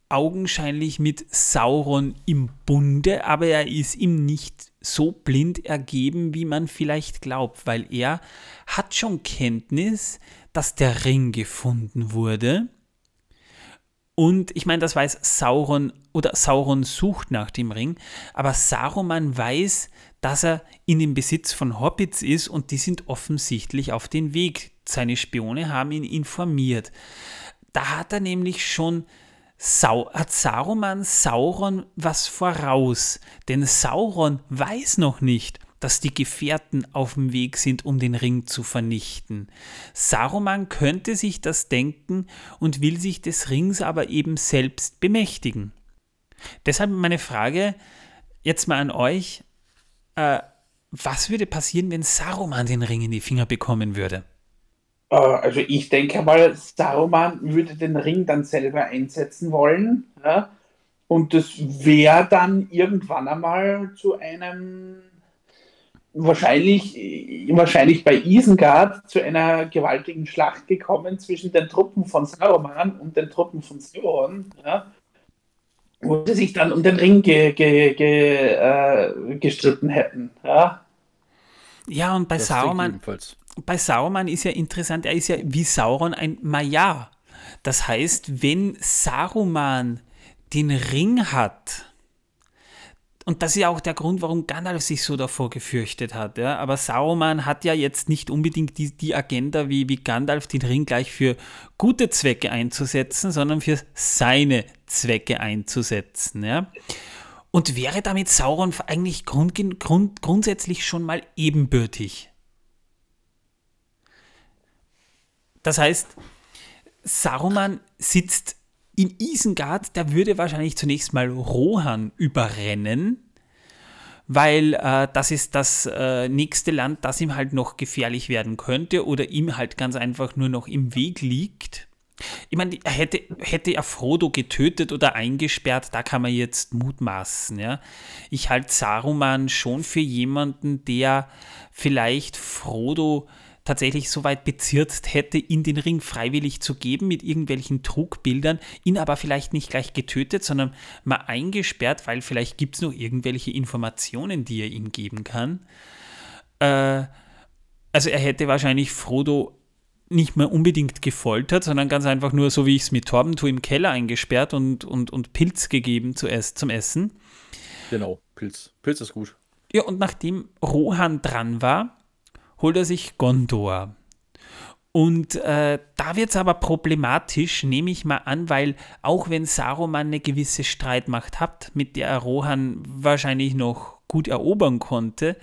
augenscheinlich mit Sauron im Bunde, aber er ist ihm nicht so blind ergeben, wie man vielleicht glaubt, weil er hat schon Kenntnis, dass der Ring gefunden wurde. Und ich meine, das weiß Sauron oder Sauron sucht nach dem Ring, aber Saruman weiß, dass er in dem Besitz von Hobbits ist und die sind offensichtlich auf den Weg. Seine Spione haben ihn informiert. Da hat er nämlich schon Sau hat Saruman Sauron was voraus, denn Sauron weiß noch nicht, dass die Gefährten auf dem Weg sind, um den Ring zu vernichten. Saruman könnte sich das denken und will sich des Rings aber eben selbst bemächtigen. Deshalb meine Frage jetzt mal an euch, äh, was würde passieren, wenn Saruman den Ring in die Finger bekommen würde? Äh, also ich denke mal, Saruman würde den Ring dann selber einsetzen wollen. Ja? Und das wäre dann irgendwann einmal zu einem, wahrscheinlich, wahrscheinlich bei Isengard, zu einer gewaltigen Schlacht gekommen zwischen den Truppen von Saruman und den Truppen von Sauron. Ja? Wo sie sich dann um den Ring ge, ge, ge, äh, gestritten hätten. Ja, ja und bei das Sauron, bei Sauron ist ja interessant, er ist ja wie Sauron ein Majar. Das heißt, wenn Saruman den Ring hat, und das ist ja auch der Grund, warum Gandalf sich so davor gefürchtet hat. Ja? Aber Sauron hat ja jetzt nicht unbedingt die, die Agenda, wie, wie Gandalf den Ring gleich für gute Zwecke einzusetzen, sondern für seine Zwecke einzusetzen. Ja? Und wäre damit Sauron eigentlich grund, grund, grundsätzlich schon mal ebenbürtig. Das heißt, Saruman sitzt in Isengard, der würde wahrscheinlich zunächst mal Rohan überrennen, weil äh, das ist das äh, nächste Land, das ihm halt noch gefährlich werden könnte oder ihm halt ganz einfach nur noch im Weg liegt. Ich meine, hätte, hätte er Frodo getötet oder eingesperrt, da kann man jetzt mutmaßen. Ja? Ich halte Saruman schon für jemanden, der vielleicht Frodo tatsächlich so weit bezirzt hätte, ihn den Ring freiwillig zu geben mit irgendwelchen Trugbildern, ihn aber vielleicht nicht gleich getötet, sondern mal eingesperrt, weil vielleicht gibt es noch irgendwelche Informationen, die er ihm geben kann. Äh, also er hätte wahrscheinlich Frodo nicht mehr unbedingt gefoltert, sondern ganz einfach nur, so wie ich es mit Torben tue, im Keller eingesperrt und, und, und Pilz gegeben zu ess, zum Essen. Genau, Pilz. Pilz ist gut. Ja, und nachdem Rohan dran war, holt er sich Gondor. Und äh, da wird es aber problematisch, nehme ich mal an, weil auch wenn Saruman eine gewisse Streitmacht hat, mit der er Rohan wahrscheinlich noch gut erobern konnte,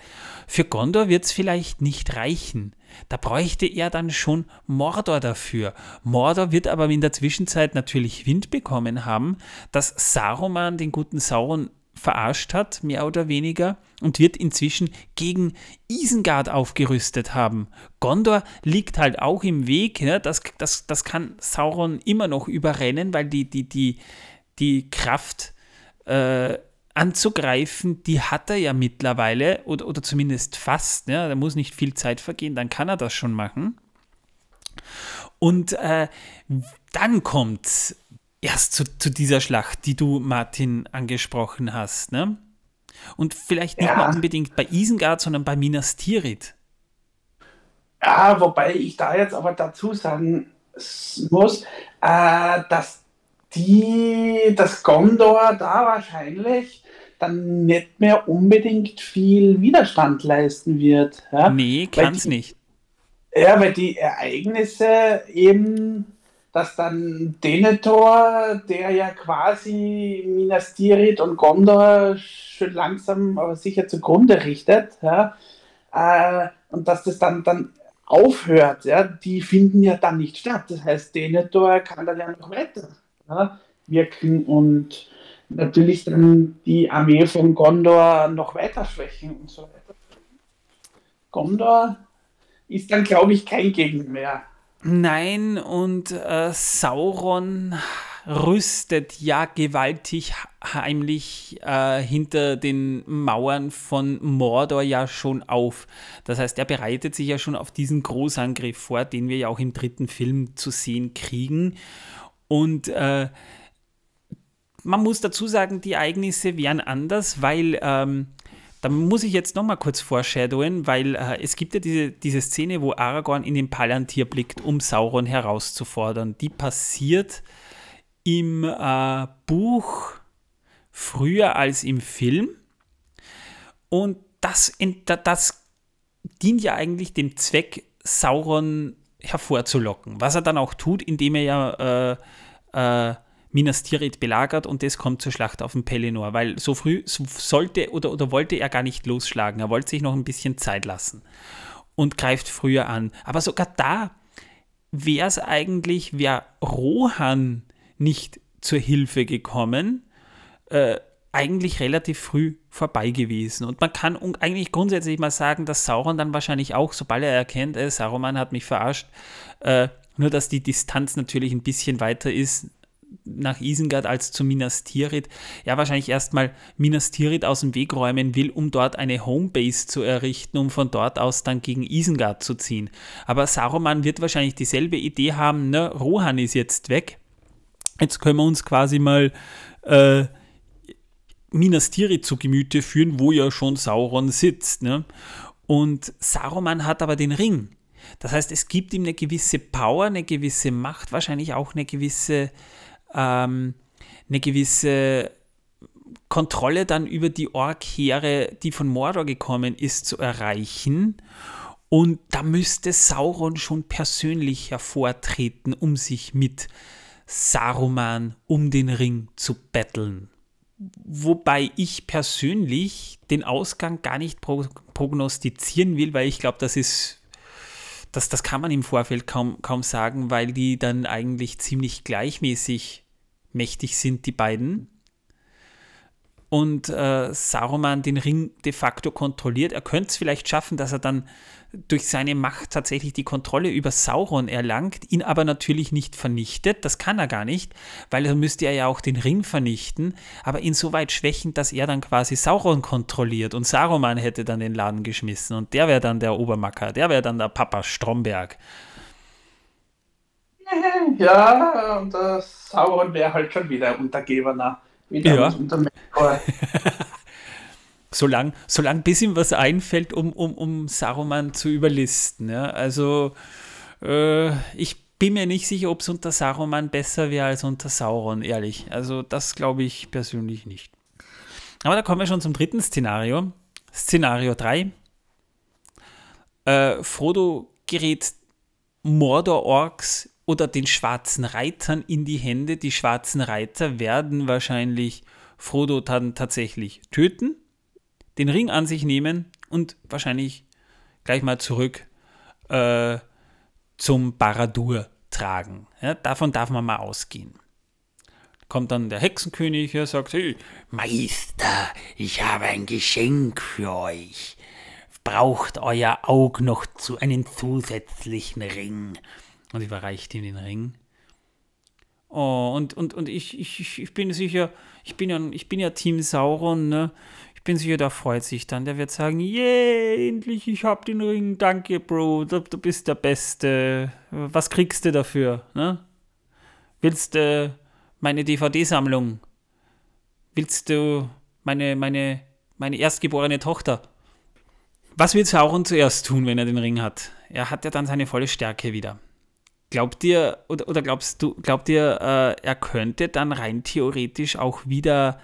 für Gondor wird es vielleicht nicht reichen. Da bräuchte er dann schon Mordor dafür. Mordor wird aber in der Zwischenzeit natürlich Wind bekommen haben, dass Saruman den guten Sauron verarscht hat, mehr oder weniger, und wird inzwischen gegen Isengard aufgerüstet haben. Gondor liegt halt auch im Weg, ne? das, das, das kann Sauron immer noch überrennen, weil die, die, die, die Kraft äh, anzugreifen, die hat er ja mittlerweile, oder, oder zumindest fast, ne? da muss nicht viel Zeit vergehen, dann kann er das schon machen. Und äh, dann kommt erst zu, zu, dieser Schlacht, die du, Martin, angesprochen hast. Ne? Und vielleicht nicht ja. mal unbedingt bei Isengard, sondern bei Minas Tirith. Ja, wobei ich da jetzt aber dazu sagen muss, äh, dass die, das Gondor da wahrscheinlich dann nicht mehr unbedingt viel Widerstand leisten wird. Ja? Nee, kann es nicht. Ja, weil die Ereignisse eben, dass dann Denethor, der ja quasi Minas Tirith und Gondor schön langsam aber sicher zugrunde richtet, ja, äh, und dass das dann, dann aufhört, ja, die finden ja dann nicht statt. Das heißt, Denethor kann dann ja noch weiter ja, wirken und natürlich dann die Armee von Gondor noch weiter schwächen und so weiter. Gondor ist dann, glaube ich, kein Gegner mehr. Nein, und äh, Sauron rüstet ja gewaltig heimlich äh, hinter den Mauern von Mordor ja schon auf. Das heißt, er bereitet sich ja schon auf diesen Großangriff vor, den wir ja auch im dritten Film zu sehen kriegen. Und äh, man muss dazu sagen, die Ereignisse wären anders, weil ähm, da muss ich jetzt nochmal kurz foreshadowen, weil äh, es gibt ja diese, diese Szene, wo Aragorn in den Palantir blickt, um Sauron herauszufordern. Die passiert im äh, Buch früher als im Film. Und das, das dient ja eigentlich dem Zweck, Sauron hervorzulocken. Was er dann auch tut, indem er ja äh, äh, Minas Tirith belagert und das kommt zur Schlacht auf dem Pelennor, weil so früh sollte oder, oder wollte er gar nicht losschlagen. Er wollte sich noch ein bisschen Zeit lassen und greift früher an. Aber sogar da wäre es eigentlich, wäre Rohan nicht zur Hilfe gekommen, äh, eigentlich relativ früh vorbei gewesen. Und man kann eigentlich grundsätzlich mal sagen, dass Sauron dann wahrscheinlich auch, sobald er erkennt, äh, Saruman hat mich verarscht, äh, nur dass die Distanz natürlich ein bisschen weiter ist, nach Isengard als zu Minas Tirith, ja wahrscheinlich erstmal Minas Tirith aus dem Weg räumen will, um dort eine Homebase zu errichten, um von dort aus dann gegen Isengard zu ziehen. Aber Saruman wird wahrscheinlich dieselbe Idee haben, ne, Rohan ist jetzt weg, jetzt können wir uns quasi mal äh, Minas Tirith zu Gemüte führen, wo ja schon Sauron sitzt. Ne? Und Saruman hat aber den Ring. Das heißt, es gibt ihm eine gewisse Power, eine gewisse Macht, wahrscheinlich auch eine gewisse ähm, eine gewisse Kontrolle dann über die Ork-Heere, die von Mordor gekommen ist, zu erreichen. Und da müsste Sauron schon persönlich hervortreten, um sich mit Saruman um den Ring zu betteln. Wobei ich persönlich den Ausgang gar nicht prognostizieren will, weil ich glaube, das ist das, das kann man im Vorfeld kaum, kaum sagen, weil die dann eigentlich ziemlich gleichmäßig mächtig sind, die beiden. Und äh, Saruman den Ring de facto kontrolliert. Er könnte es vielleicht schaffen, dass er dann durch seine Macht tatsächlich die Kontrolle über Sauron erlangt, ihn aber natürlich nicht vernichtet. Das kann er gar nicht, weil dann müsste er ja auch den Ring vernichten, aber insoweit schwächend, dass er dann quasi Sauron kontrolliert und Saruman hätte dann den Laden geschmissen und der wäre dann der Obermacker, der wäre dann der Papa Stromberg. Ja, und der Sauron wäre halt schon wieder Untergebener. Wieder ja. unter solange solang bis ihm was einfällt, um, um, um Saruman zu überlisten. Ja? Also äh, ich bin mir nicht sicher, ob es unter Saruman besser wäre als unter Sauron, ehrlich. Also das glaube ich persönlich nicht. Aber da kommen wir schon zum dritten Szenario. Szenario 3. Äh, Frodo gerät Mordor-Orks oder den schwarzen Reitern in die Hände. Die schwarzen Reiter werden wahrscheinlich Frodo dann tatsächlich töten den Ring an sich nehmen und wahrscheinlich gleich mal zurück äh, zum Baradur tragen. Ja, davon darf man mal ausgehen. kommt dann der Hexenkönig, er sagt, hey, Meister, ich habe ein Geschenk für euch. Braucht euer Aug noch zu einen zusätzlichen Ring? Und überreicht ihm den Ring. Oh, und, und, und ich, ich, ich bin sicher, ich bin ja, ich bin ja Team Sauron, ne? Bin sicher, der freut sich dann. Der wird sagen, yeah, endlich, ich hab den Ring, danke, Bro, du, du bist der Beste. Was kriegst du dafür, ne? Willst du meine DVD-Sammlung? Willst du meine, meine, meine erstgeborene Tochter? Was wird Sauron zuerst tun, wenn er den Ring hat? Er hat ja dann seine volle Stärke wieder. Glaubt ihr, oder, oder glaubst du, glaubt ihr, äh, er könnte dann rein theoretisch auch wieder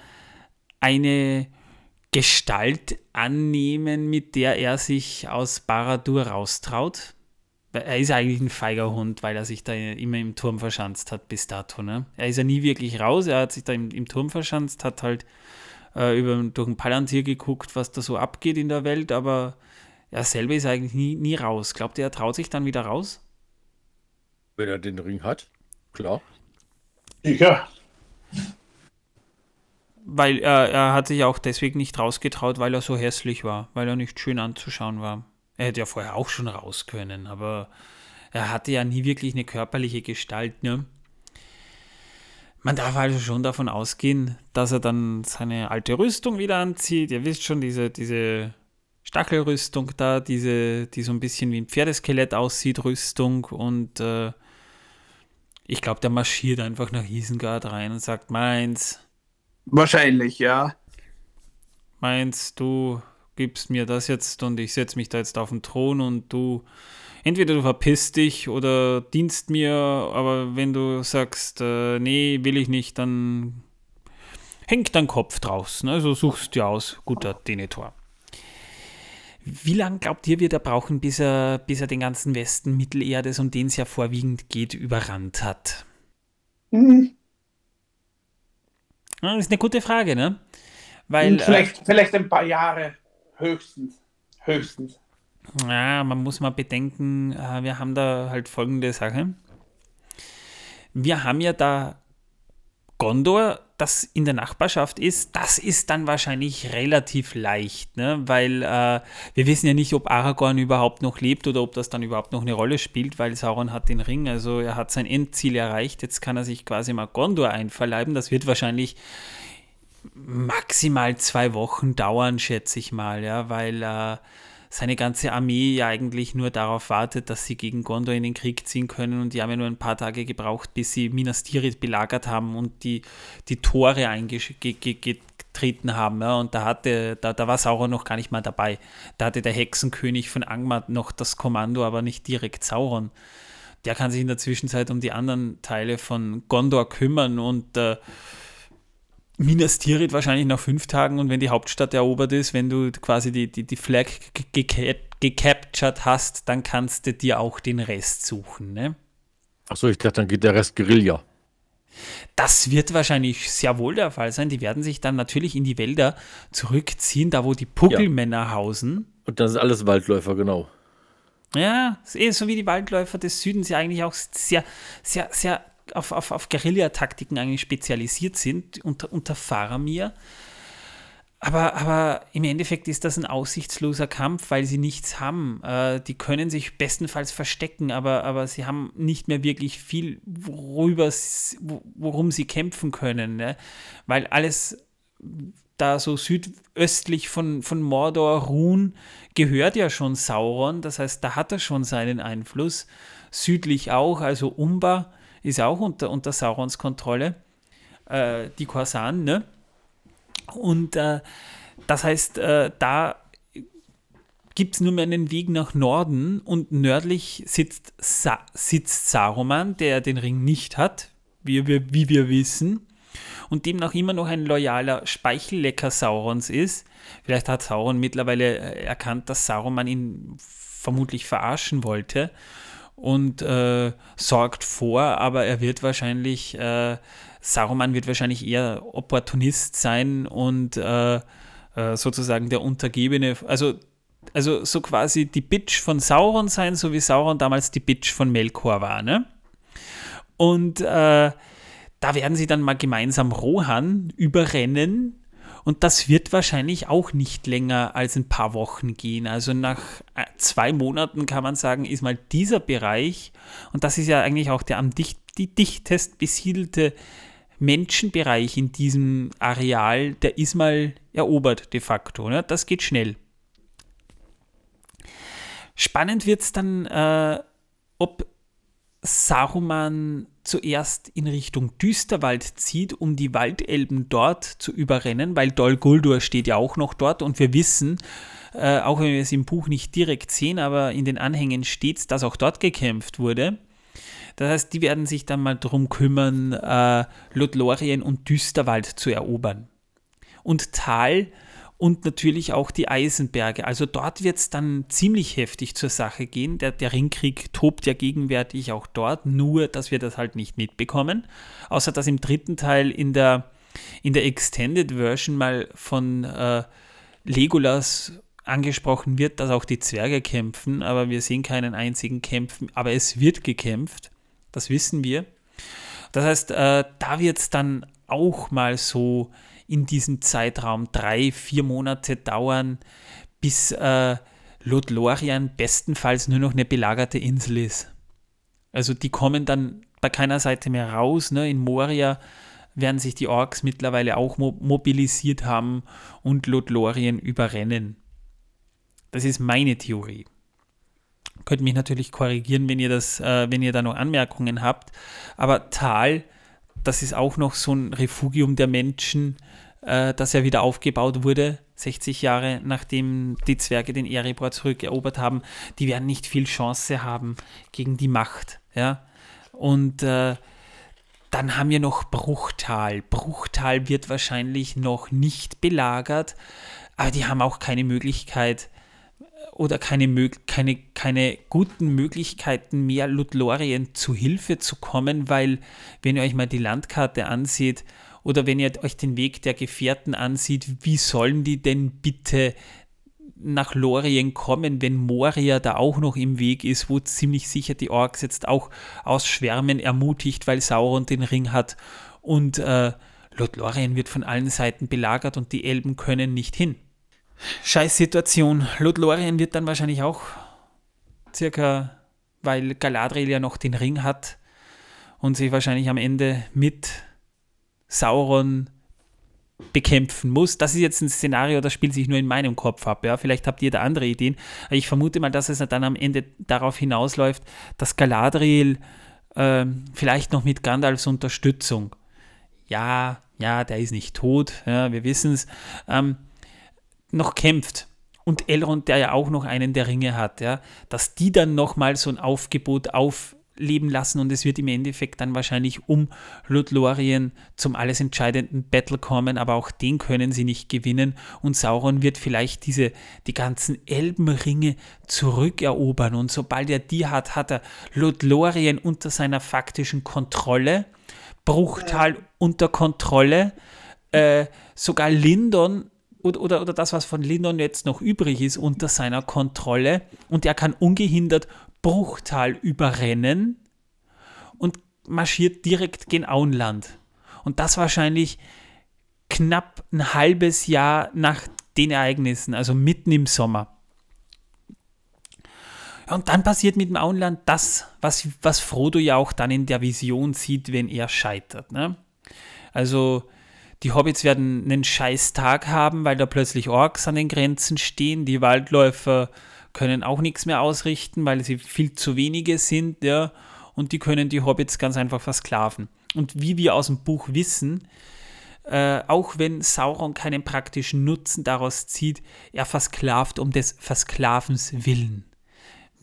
eine Gestalt annehmen, mit der er sich aus Baradur raustraut? Er ist eigentlich ein feiger Hund, weil er sich da immer im Turm verschanzt hat bis dato. Ne? Er ist ja nie wirklich raus, er hat sich da im, im Turm verschanzt, hat halt äh, über, durch ein Palantir geguckt, was da so abgeht in der Welt, aber er selber ist eigentlich nie, nie raus. Glaubt ihr, er traut sich dann wieder raus? Wenn er den Ring hat, klar. Ja. Weil er, er hat sich auch deswegen nicht rausgetraut, weil er so hässlich war, weil er nicht schön anzuschauen war. Er hätte ja vorher auch schon raus können, aber er hatte ja nie wirklich eine körperliche Gestalt. Ne? Man darf also schon davon ausgehen, dass er dann seine alte Rüstung wieder anzieht. Ihr wisst schon, diese, diese Stachelrüstung da, diese, die so ein bisschen wie ein Pferdeskelett aussieht, Rüstung. Und äh, ich glaube, der marschiert einfach nach Isengard rein und sagt, meins, Wahrscheinlich, ja. meins, du gibst mir das jetzt und ich setze mich da jetzt auf den Thron und du, entweder du verpisst dich oder dienst mir, aber wenn du sagst, äh, nee, will ich nicht, dann hängt dein Kopf draußen. Also suchst dir aus, guter Denethor. Wie lange glaubt ihr, wird er brauchen, bis er, bis er den ganzen Westen Mittelerdes, um den es ja vorwiegend geht, überrannt hat? Hm, Ja, Das ist eine gute Frage, ne? Weil, äh, vielleicht, vielleicht ein paar Jahre. Höchstens. Höchstens. Ja, man muss mal bedenken, äh, wir haben da halt folgende Sache. Wir haben ja da Gondor, das in der Nachbarschaft ist, das ist dann wahrscheinlich relativ leicht, ne? weil äh, wir wissen ja nicht, ob Aragorn überhaupt noch lebt oder ob das dann überhaupt noch eine Rolle spielt, weil Sauron hat den Ring, also er hat sein Endziel erreicht, jetzt kann er sich quasi mal Gondor einverleiben, das wird wahrscheinlich maximal zwei Wochen dauern, schätze ich mal, ja, weil äh, seine ganze Armee ja eigentlich nur darauf wartet, dass sie gegen Gondor in den Krieg ziehen können und die haben ja nur ein paar Tage gebraucht, bis sie Minas Tirith belagert haben und die, die Tore eingetreten haben, ja, und da hatte, da, da war Sauron noch gar nicht mal dabei. Da hatte der Hexenkönig von Angmar noch das Kommando, aber nicht direkt Sauron. Der kann sich in der Zwischenzeit um die anderen Teile von Gondor kümmern und äh, Minas Tirith wahrscheinlich nach fünf Tagen und wenn die Hauptstadt erobert ist, wenn du quasi die, die, die Flag ge- ge- gecaptured hast, dann kannst du dir auch den Rest suchen. Ne? Achso, ich dachte, dann geht der Rest Guerilla. Das wird wahrscheinlich sehr wohl der Fall sein. Die werden sich dann natürlich in die Wälder zurückziehen, da wo die Puckelmänner hausen. Und das ist alles Waldläufer, genau. Ja, eh so wie die Waldläufer des Südens, die eigentlich auch sehr, sehr, sehr auf, auf, auf Guerillataktiken eigentlich spezialisiert sind unter, unter Faramir. Aber, aber im Endeffekt ist das ein aussichtsloser Kampf, weil sie nichts haben. Äh, die können sich bestenfalls verstecken, aber, aber sie haben nicht mehr wirklich viel, worüber, worum sie kämpfen können. Ne? Weil alles da so südöstlich von, von Mordor, Ruhn, gehört ja schon Sauron. Das heißt, da hat er schon seinen Einfluss. Südlich auch, also Umbar ist auch unter, unter Saurons Kontrolle. Äh, die Korsanen, ne? Und äh, das heißt, äh, da gibt es nur mehr einen Weg nach Norden und nördlich sitzt, Sa sitzt Saruman, der den Ring nicht hat, wie wir, wie wir wissen, und demnach immer noch ein loyaler Speichellecker Saurons ist. Vielleicht hat Sauron mittlerweile äh, erkannt, dass Saruman ihn vermutlich verarschen wollte und äh, sorgt vor, aber er wird wahrscheinlich, äh, Saruman wird wahrscheinlich eher Opportunist sein und äh, äh, sozusagen der Untergebene, also, also so quasi die Bitch von Sauron sein, so wie Sauron damals die Bitch von Melkor war, ne? Und äh, da werden sie dann mal gemeinsam Rohan überrennen und das wird wahrscheinlich auch nicht länger als ein paar Wochen gehen. Also nach äh, zwei Monaten kann man sagen, ist mal dieser Bereich, und das ist ja eigentlich auch der am dicht, die dichtest besiedelte Menschenbereich in diesem Areal, der ist mal erobert de facto. Ne? Das geht schnell. Spannend wird es dann, äh, ob Saruman zuerst in Richtung Düsterwald zieht, um die Waldelben dort zu überrennen, weil Dol Guldur steht ja auch noch dort und wir wissen, äh, auch wenn wir es im Buch nicht direkt sehen, aber in den Anhängen steht es, dass auch dort gekämpft wurde. Das heißt, die werden sich dann mal darum kümmern, äh, Lothlorien und Düsterwald zu erobern. Und Tal und natürlich auch die Eisenberge. Also dort wird es dann ziemlich heftig zur Sache gehen. Der, der Ringkrieg tobt ja gegenwärtig auch dort, nur dass wir das halt nicht mitbekommen. Außer dass im dritten Teil in der, in der Extended Version mal von äh, Legolas angesprochen wird, dass auch die Zwerge kämpfen, aber wir sehen keinen einzigen kämpfen, aber es wird gekämpft, das wissen wir. Das heißt, äh, da wird es dann auch mal so in diesem Zeitraum drei, vier Monate dauern, bis äh, Lothlorien bestenfalls nur noch eine belagerte Insel ist. Also die kommen dann bei keiner Seite mehr raus. Ne? In Moria werden sich die Orks mittlerweile auch mo mobilisiert haben und Lothlorien überrennen. Das ist meine Theorie. Könnt mich natürlich korrigieren, wenn ihr das, äh, wenn ihr da noch Anmerkungen habt. Aber Tal das ist auch noch so ein Refugium der Menschen, äh, das ja wieder aufgebaut wurde, 60 Jahre nachdem die Zwerge den Erebor zurückerobert haben. Die werden nicht viel Chance haben gegen die Macht. Ja? Und äh, dann haben wir noch Bruchtal. Bruchtal wird wahrscheinlich noch nicht belagert, aber die haben auch keine Möglichkeit, oder keine, keine, keine guten Möglichkeiten mehr, Lothlorien zu Hilfe zu kommen, weil wenn ihr euch mal die Landkarte ansieht oder wenn ihr euch den Weg der Gefährten ansieht, wie sollen die denn bitte nach Lorien kommen, wenn Moria da auch noch im Weg ist, wo ziemlich sicher die Orks jetzt auch aus Schwärmen ermutigt, weil Sauron den Ring hat und äh, Lothlorien wird von allen Seiten belagert und die Elben können nicht hin. Scheißsituation. Lothlorien wird dann wahrscheinlich auch circa, weil Galadriel ja noch den Ring hat und sich wahrscheinlich am Ende mit Sauron bekämpfen muss. Das ist jetzt ein Szenario, das spielt sich nur in meinem Kopf ab. Ja? Vielleicht habt ihr da andere Ideen. Ich vermute mal, dass es dann am Ende darauf hinausläuft, dass Galadriel äh, vielleicht noch mit Gandalfs Unterstützung, ja, ja, der ist nicht tot, ja, wir wissen es, ähm, noch kämpft. Und Elrond, der ja auch noch einen der Ringe hat, ja, dass die dann nochmal so ein Aufgebot aufleben lassen und es wird im Endeffekt dann wahrscheinlich um Lothlorien zum alles entscheidenden Battle kommen, aber auch den können sie nicht gewinnen. Und Sauron wird vielleicht diese, die ganzen Elbenringe zurückerobern. Und sobald er die hat, hat er Lothlorien unter seiner faktischen Kontrolle, Bruchtal unter Kontrolle, äh, sogar Lindon oder, oder, oder das, was von Lindon jetzt noch übrig ist, unter seiner Kontrolle und er kann ungehindert Bruchtal überrennen und marschiert direkt gen Auenland. Und das wahrscheinlich knapp ein halbes Jahr nach den Ereignissen, also mitten im Sommer. Und dann passiert mit dem Auenland das, was, was Frodo ja auch dann in der Vision sieht, wenn er scheitert. Ne? Also die Hobbits werden einen scheiß Tag haben, weil da plötzlich Orks an den Grenzen stehen. Die Waldläufer können auch nichts mehr ausrichten, weil sie viel zu wenige sind, ja. Und die können die Hobbits ganz einfach versklaven. Und wie wir aus dem Buch wissen, äh, auch wenn Sauron keinen praktischen Nutzen daraus zieht, er versklavt um des Versklavens willen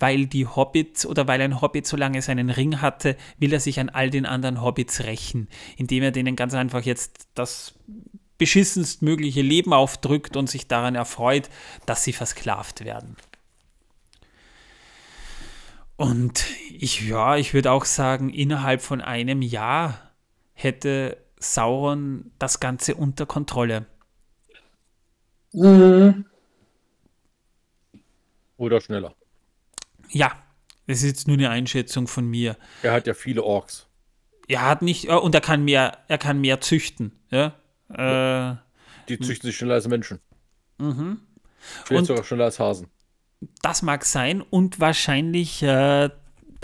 weil die Hobbits oder weil ein Hobbit so lange seinen Ring hatte, will er sich an all den anderen Hobbits rächen, indem er denen ganz einfach jetzt das beschissenst mögliche Leben aufdrückt und sich daran erfreut, dass sie versklavt werden. Und ich, ja, ich würde auch sagen, innerhalb von einem Jahr hätte Sauron das Ganze unter Kontrolle. Mhm. Oder schneller. Ja, das ist jetzt nur eine Einschätzung von mir. Er hat ja viele Orks. Er hat nicht, äh, und er kann mehr, er kann mehr züchten. Ja? Äh, Die züchten sich schneller als Menschen. Vielleicht Und- sogar schneller als Hasen. das mag sein und wahrscheinlich äh,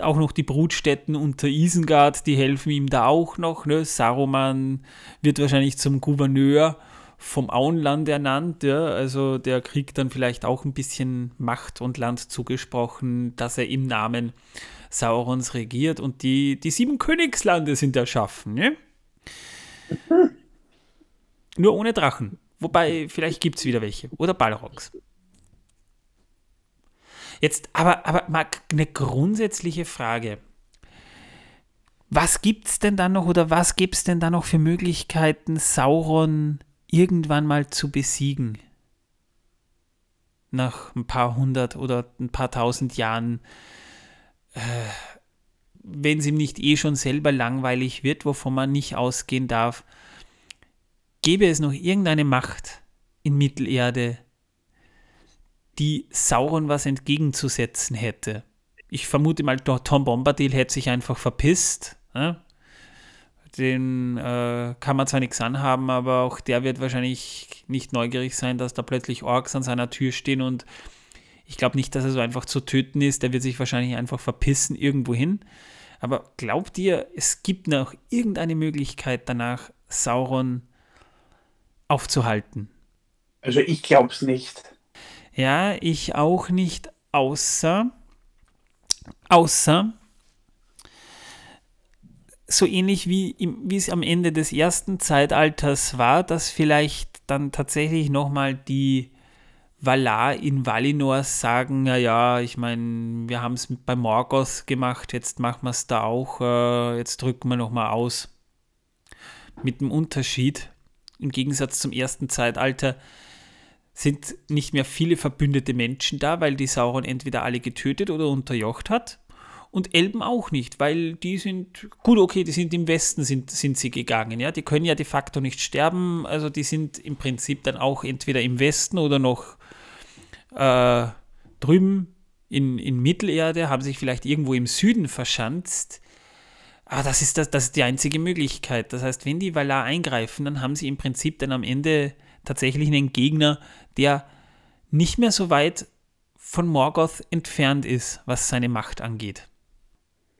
auch noch die Brutstätten unter Isengard, die helfen ihm da auch noch. Ne? Saruman wird wahrscheinlich zum Gouverneur vom Auenland ernannt. Ja? Also der kriegt dann vielleicht auch ein bisschen Macht und Land zugesprochen, dass er im Namen Saurons regiert und die, die sieben Königslande sind erschaffen. Ne? Nur ohne Drachen. Wobei, vielleicht gibt es wieder welche. Oder Balrogs. Jetzt aber, aber mal eine grundsätzliche Frage. Was gibt es denn dann noch oder was gibt es denn da noch für Möglichkeiten, Sauron irgendwann mal zu besiegen? Nach ein paar hundert oder ein paar tausend Jahren, äh, wenn es ihm nicht eh schon selber langweilig wird, wovon man nicht ausgehen darf, gäbe es noch irgendeine Macht in Mittelerde, die Sauron was entgegenzusetzen hätte. Ich vermute mal, Tom Bombadil hätte sich einfach verpisst. Ne? Den äh, kann man zwar nichts anhaben, aber auch der wird wahrscheinlich nicht neugierig sein, dass da plötzlich Orks an seiner Tür stehen und ich glaube nicht, dass er so einfach zu töten ist. Der wird sich wahrscheinlich einfach verpissen irgendwo hin. Aber glaubt ihr, es gibt noch irgendeine Möglichkeit danach, Sauron aufzuhalten? Also ich glaube es nicht. Ja, ich auch nicht, außer, außer, so ähnlich wie, wie es am Ende des ersten Zeitalters war, dass vielleicht dann tatsächlich nochmal die Valar in Valinor sagen, naja, ich meine, wir haben es bei Morgoth gemacht, jetzt machen wir es da auch, äh, jetzt drücken wir nochmal aus. Mit dem Unterschied, im Gegensatz zum ersten Zeitalter, sind nicht mehr viele verbündete Menschen da, weil die Sauron entweder alle getötet oder unterjocht hat. Und Elben auch nicht, weil die sind, gut, okay, die sind im Westen, sind, sind sie gegangen, ja. Die können ja de facto nicht sterben, also die sind im Prinzip dann auch entweder im Westen oder noch äh, drüben in, in Mittelerde, haben sich vielleicht irgendwo im Süden verschanzt. Aber das ist, das, das ist die einzige Möglichkeit. Das heißt, wenn die Valar eingreifen, dann haben sie im Prinzip dann am Ende tatsächlich einen Gegner, der nicht mehr so weit von Morgoth entfernt ist, was seine Macht angeht.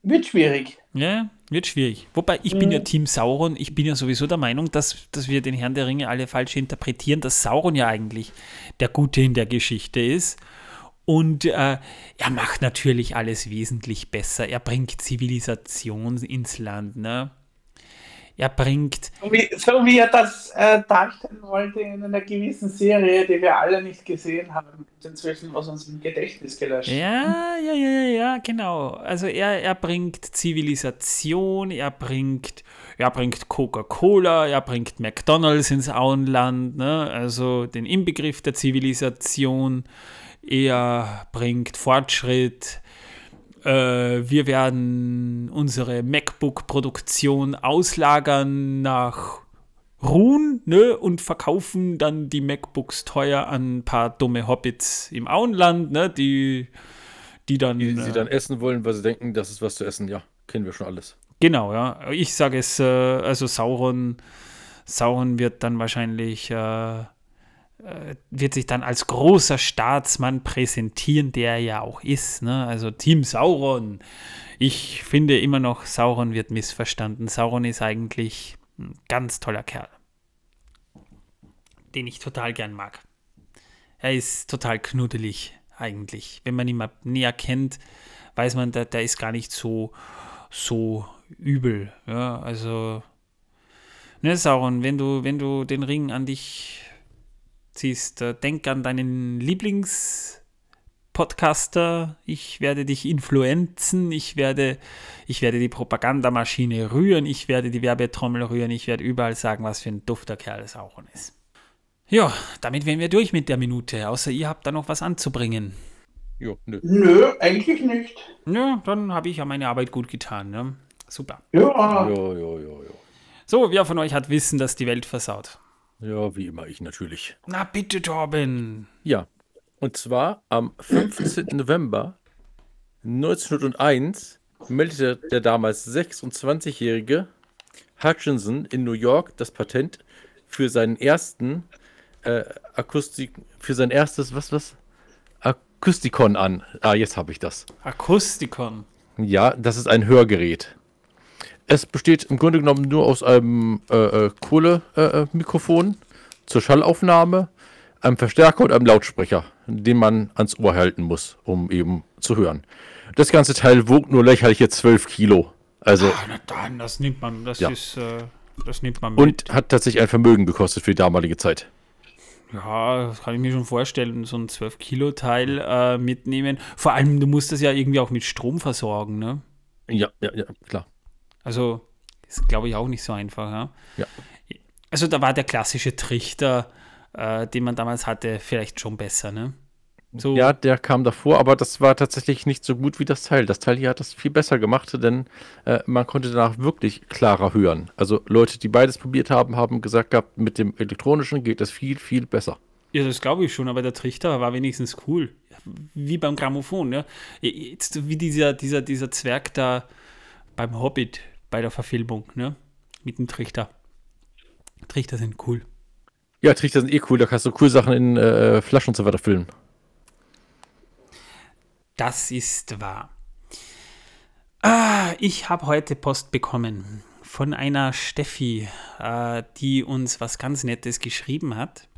Wird schwierig. Ja, wird schwierig. Wobei, ich bin ja Team Sauron. Ich bin ja sowieso der Meinung, dass, dass wir den Herrn der Ringe alle falsch interpretieren, dass Sauron ja eigentlich der Gute in der Geschichte ist. Und äh, er macht natürlich alles wesentlich besser. Er bringt Zivilisation ins Land. Ne? Er bringt So wie, so wie er das äh, darstellen wollte in einer gewissen Serie, die wir alle nicht gesehen haben, inzwischen aus unserem Gedächtnis gelöscht. Ja, ja, ja, ja, ja, genau. Also er, er bringt Zivilisation, er bringt, er bringt Coca-Cola, er bringt McDonalds ins Auenland, ne? also den Inbegriff der Zivilisation. Er bringt Fortschritt. Äh, wir werden unsere MacBook-Produktion auslagern nach Ruhen ne, und verkaufen dann die MacBooks teuer an ein paar dumme Hobbits im Auenland, ne, die, die dann. Die sie äh, dann essen wollen, weil sie denken, das ist was zu essen. Ja, kennen wir schon alles. Genau, ja. Ich sage es, äh, also Sauron, Sauron wird dann wahrscheinlich, äh, äh, wird sich dann als großer Staatsmann präsentieren, der er ja auch ist. Ne? Also Team Sauron. Ich finde immer noch, Sauron wird missverstanden. Sauron ist eigentlich ein ganz toller Kerl, den ich total gern mag. Er ist total knuddelig eigentlich. Wenn man ihn mal näher kennt, weiß man, der, der ist gar nicht so, so übel. Ja, also, ne, Sauron, wenn du, wenn du den Ring an dich ziehst, äh, denk an deinen Lieblingspodcaster. Ich werde dich influenzen. Ich werde, ich werde die Propagandamaschine rühren. Ich werde die Werbetrommel rühren. Ich werde überall sagen, was für ein dufter Kerl Sauron ist. Ja, damit wären wir durch mit der Minute. Außer ihr habt da noch was anzubringen. Jo, nö. Nö, eigentlich nicht. Ja, dann habe ich ja meine Arbeit gut getan. Ne? Super. Ja, Jo, jo, jo, jo. So, wer von euch hat Wissen, dass die Welt versaut? Ja, wie immer, ich natürlich. Na bitte, Torben. Ja, und zwar am 15. November 1901 meldete der damals 26-jährige Hutchinson in New York das Patent für seinen ersten äh, Akustik, für sein erstes, was, was? Akustikon an. Ah, jetzt habe ich das. Akustikon. Ja, das ist ein Hörgerät. Es besteht im Grunde genommen nur aus einem äh, äh, Kohlemikrofon äh, zur Schallaufnahme, einem Verstärker und einem Lautsprecher, den man ans Ohr halten muss, um eben zu hören. Das ganze Teil wog nur lächerliche 12 Kilo. Also, na dann, das nimmt man, das Ja. ist, äh, das nimmt man mit. und hat tatsächlich ein Vermögen gekostet für die damalige Zeit. Ja, das kann ich mir schon vorstellen, so ein 12-Kilo-Teil äh, mitnehmen. Vor allem, du musst das ja irgendwie auch mit Strom versorgen, ne? Ja, ja, ja, klar. Also, ist glaube ich auch nicht so einfach, ja? Ja. Also, da war der klassische Trichter, äh, den man damals hatte, vielleicht schon besser, ne? So, Ja, der kam davor, aber das war tatsächlich nicht so gut wie das Teil. Das Teil hier hat das viel besser gemacht, denn äh, man konnte danach wirklich klarer hören. Also Leute, die beides probiert haben, haben gesagt gehabt, mit dem elektronischen geht das viel, viel besser. Ja, das glaube ich schon, aber der Trichter war wenigstens cool. Wie beim Grammophon, ne? Jetzt wie dieser, dieser, dieser Zwerg da beim Hobbit bei der Verfilmung, ne? Mit dem Trichter. Trichter sind cool. Ja, Trichter sind eh cool, da kannst du cool Sachen in äh, Flaschen und so weiter füllen. Das ist wahr. Ah, ich habe heute Post bekommen von einer Steffi, äh, die uns was ganz Nettes geschrieben hat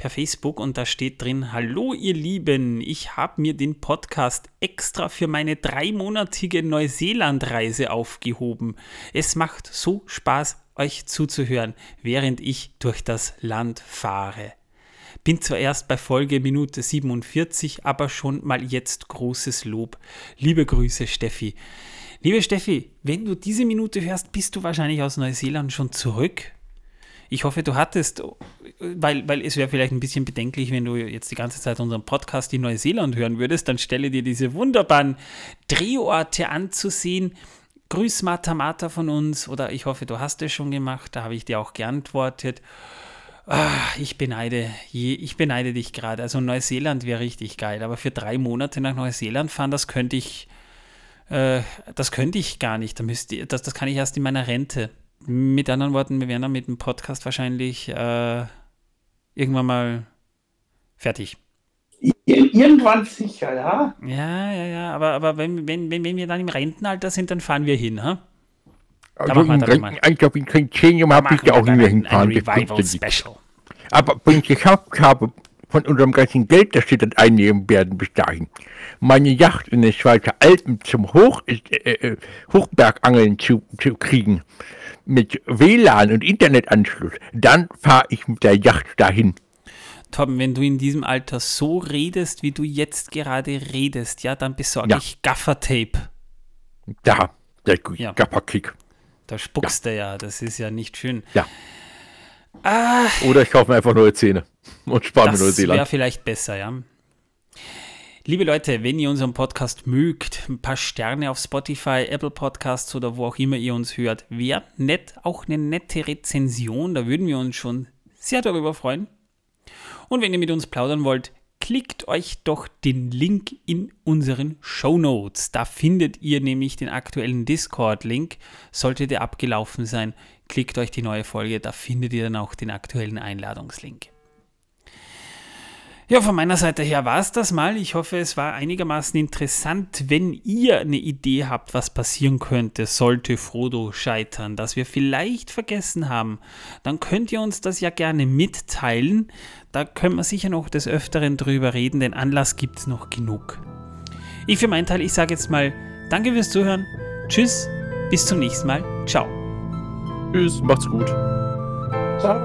per Facebook und da steht drin, Hallo ihr Lieben, ich habe mir den Podcast extra für meine dreimonatige Neuseelandreise aufgehoben. Es macht so Spaß, euch zuzuhören, während ich durch das Land fahre. Bin zwar erst bei Folge Minute 47, aber schon mal jetzt großes Lob. Liebe Grüße, Steffi. Liebe Steffi, wenn du diese Minute hörst, bist du wahrscheinlich aus Neuseeland schon zurück. Ich hoffe, du hattest, weil, weil es wäre vielleicht ein bisschen bedenklich, wenn du jetzt die ganze Zeit unseren Podcast in Neuseeland hören würdest, dann stelle dir diese wunderbaren Drehorte anzusehen. Grüß Mata Mata von uns oder ich hoffe, du hast es schon gemacht, da habe ich dir auch geantwortet. Ah, ich beneide, ich beneide dich gerade. Also Neuseeland wäre richtig geil, aber für drei Monate nach Neuseeland fahren, das könnte ich, äh, das könnte ich gar nicht. Da müsste, das, das kann ich erst in meiner Rente. Mit anderen Worten, wir wären dann mit dem Podcast wahrscheinlich äh, irgendwann mal fertig. Ir irgendwann sicher, ja? Ja, ja, ja, aber, aber wenn, wenn, wenn, wenn wir dann im Rentenalter sind, dann fahren wir hin, ha? Also machen wir im. Rentenalter bin ich kein Jahre, habe ich da auch nicht mehr hinfahren. ja nichts. Special. Aber wenn ich geschafft habe, von unserem ganzen Geld, das wir dann einnehmen werden bis dahin, meine Yacht in den Schweizer Alpen zum Hoch, äh, äh, Hochbergangeln zu, zu kriegen, mit WLAN und Internetanschluss, dann fahre ich mit der Yacht dahin. Torben, wenn du in diesem Alter so redest, wie du jetzt gerade redest, ja, dann besorge Ja. ich Gaffertape. Da, der Ja. Gapperkick. Da spuckst du ja, das ist ja nicht schön. Ja. Ah, Oder ich kaufe mir einfach neue Zähne und spare mir das wäre Neuseeland. vielleicht besser, ja. Liebe Leute, wenn ihr unseren Podcast mögt, ein paar Sterne auf Spotify, Apple Podcasts oder wo auch immer ihr uns hört, wäre nett, auch eine nette Rezension, da würden wir uns schon sehr darüber freuen. Und wenn ihr mit uns plaudern wollt, klickt euch doch den Link in unseren Show Notes. Da findet ihr nämlich den aktuellen Discord-Link. Sollte der abgelaufen sein, klickt euch die neue Folge, da findet ihr dann auch den aktuellen Einladungslink. Ja, von meiner Seite her war es das mal. Ich hoffe, es war einigermaßen interessant. Wenn ihr eine Idee habt, was passieren könnte, sollte Frodo scheitern, das wir vielleicht vergessen haben, dann könnt ihr uns das ja gerne mitteilen. Da können wir sicher noch des Öfteren drüber reden, denn Anlass gibt es noch genug. Ich für meinen Teil, ich sage jetzt mal Danke fürs Zuhören. Tschüss, bis zum nächsten Mal. Ciao. Tschüss, macht's gut. Ciao.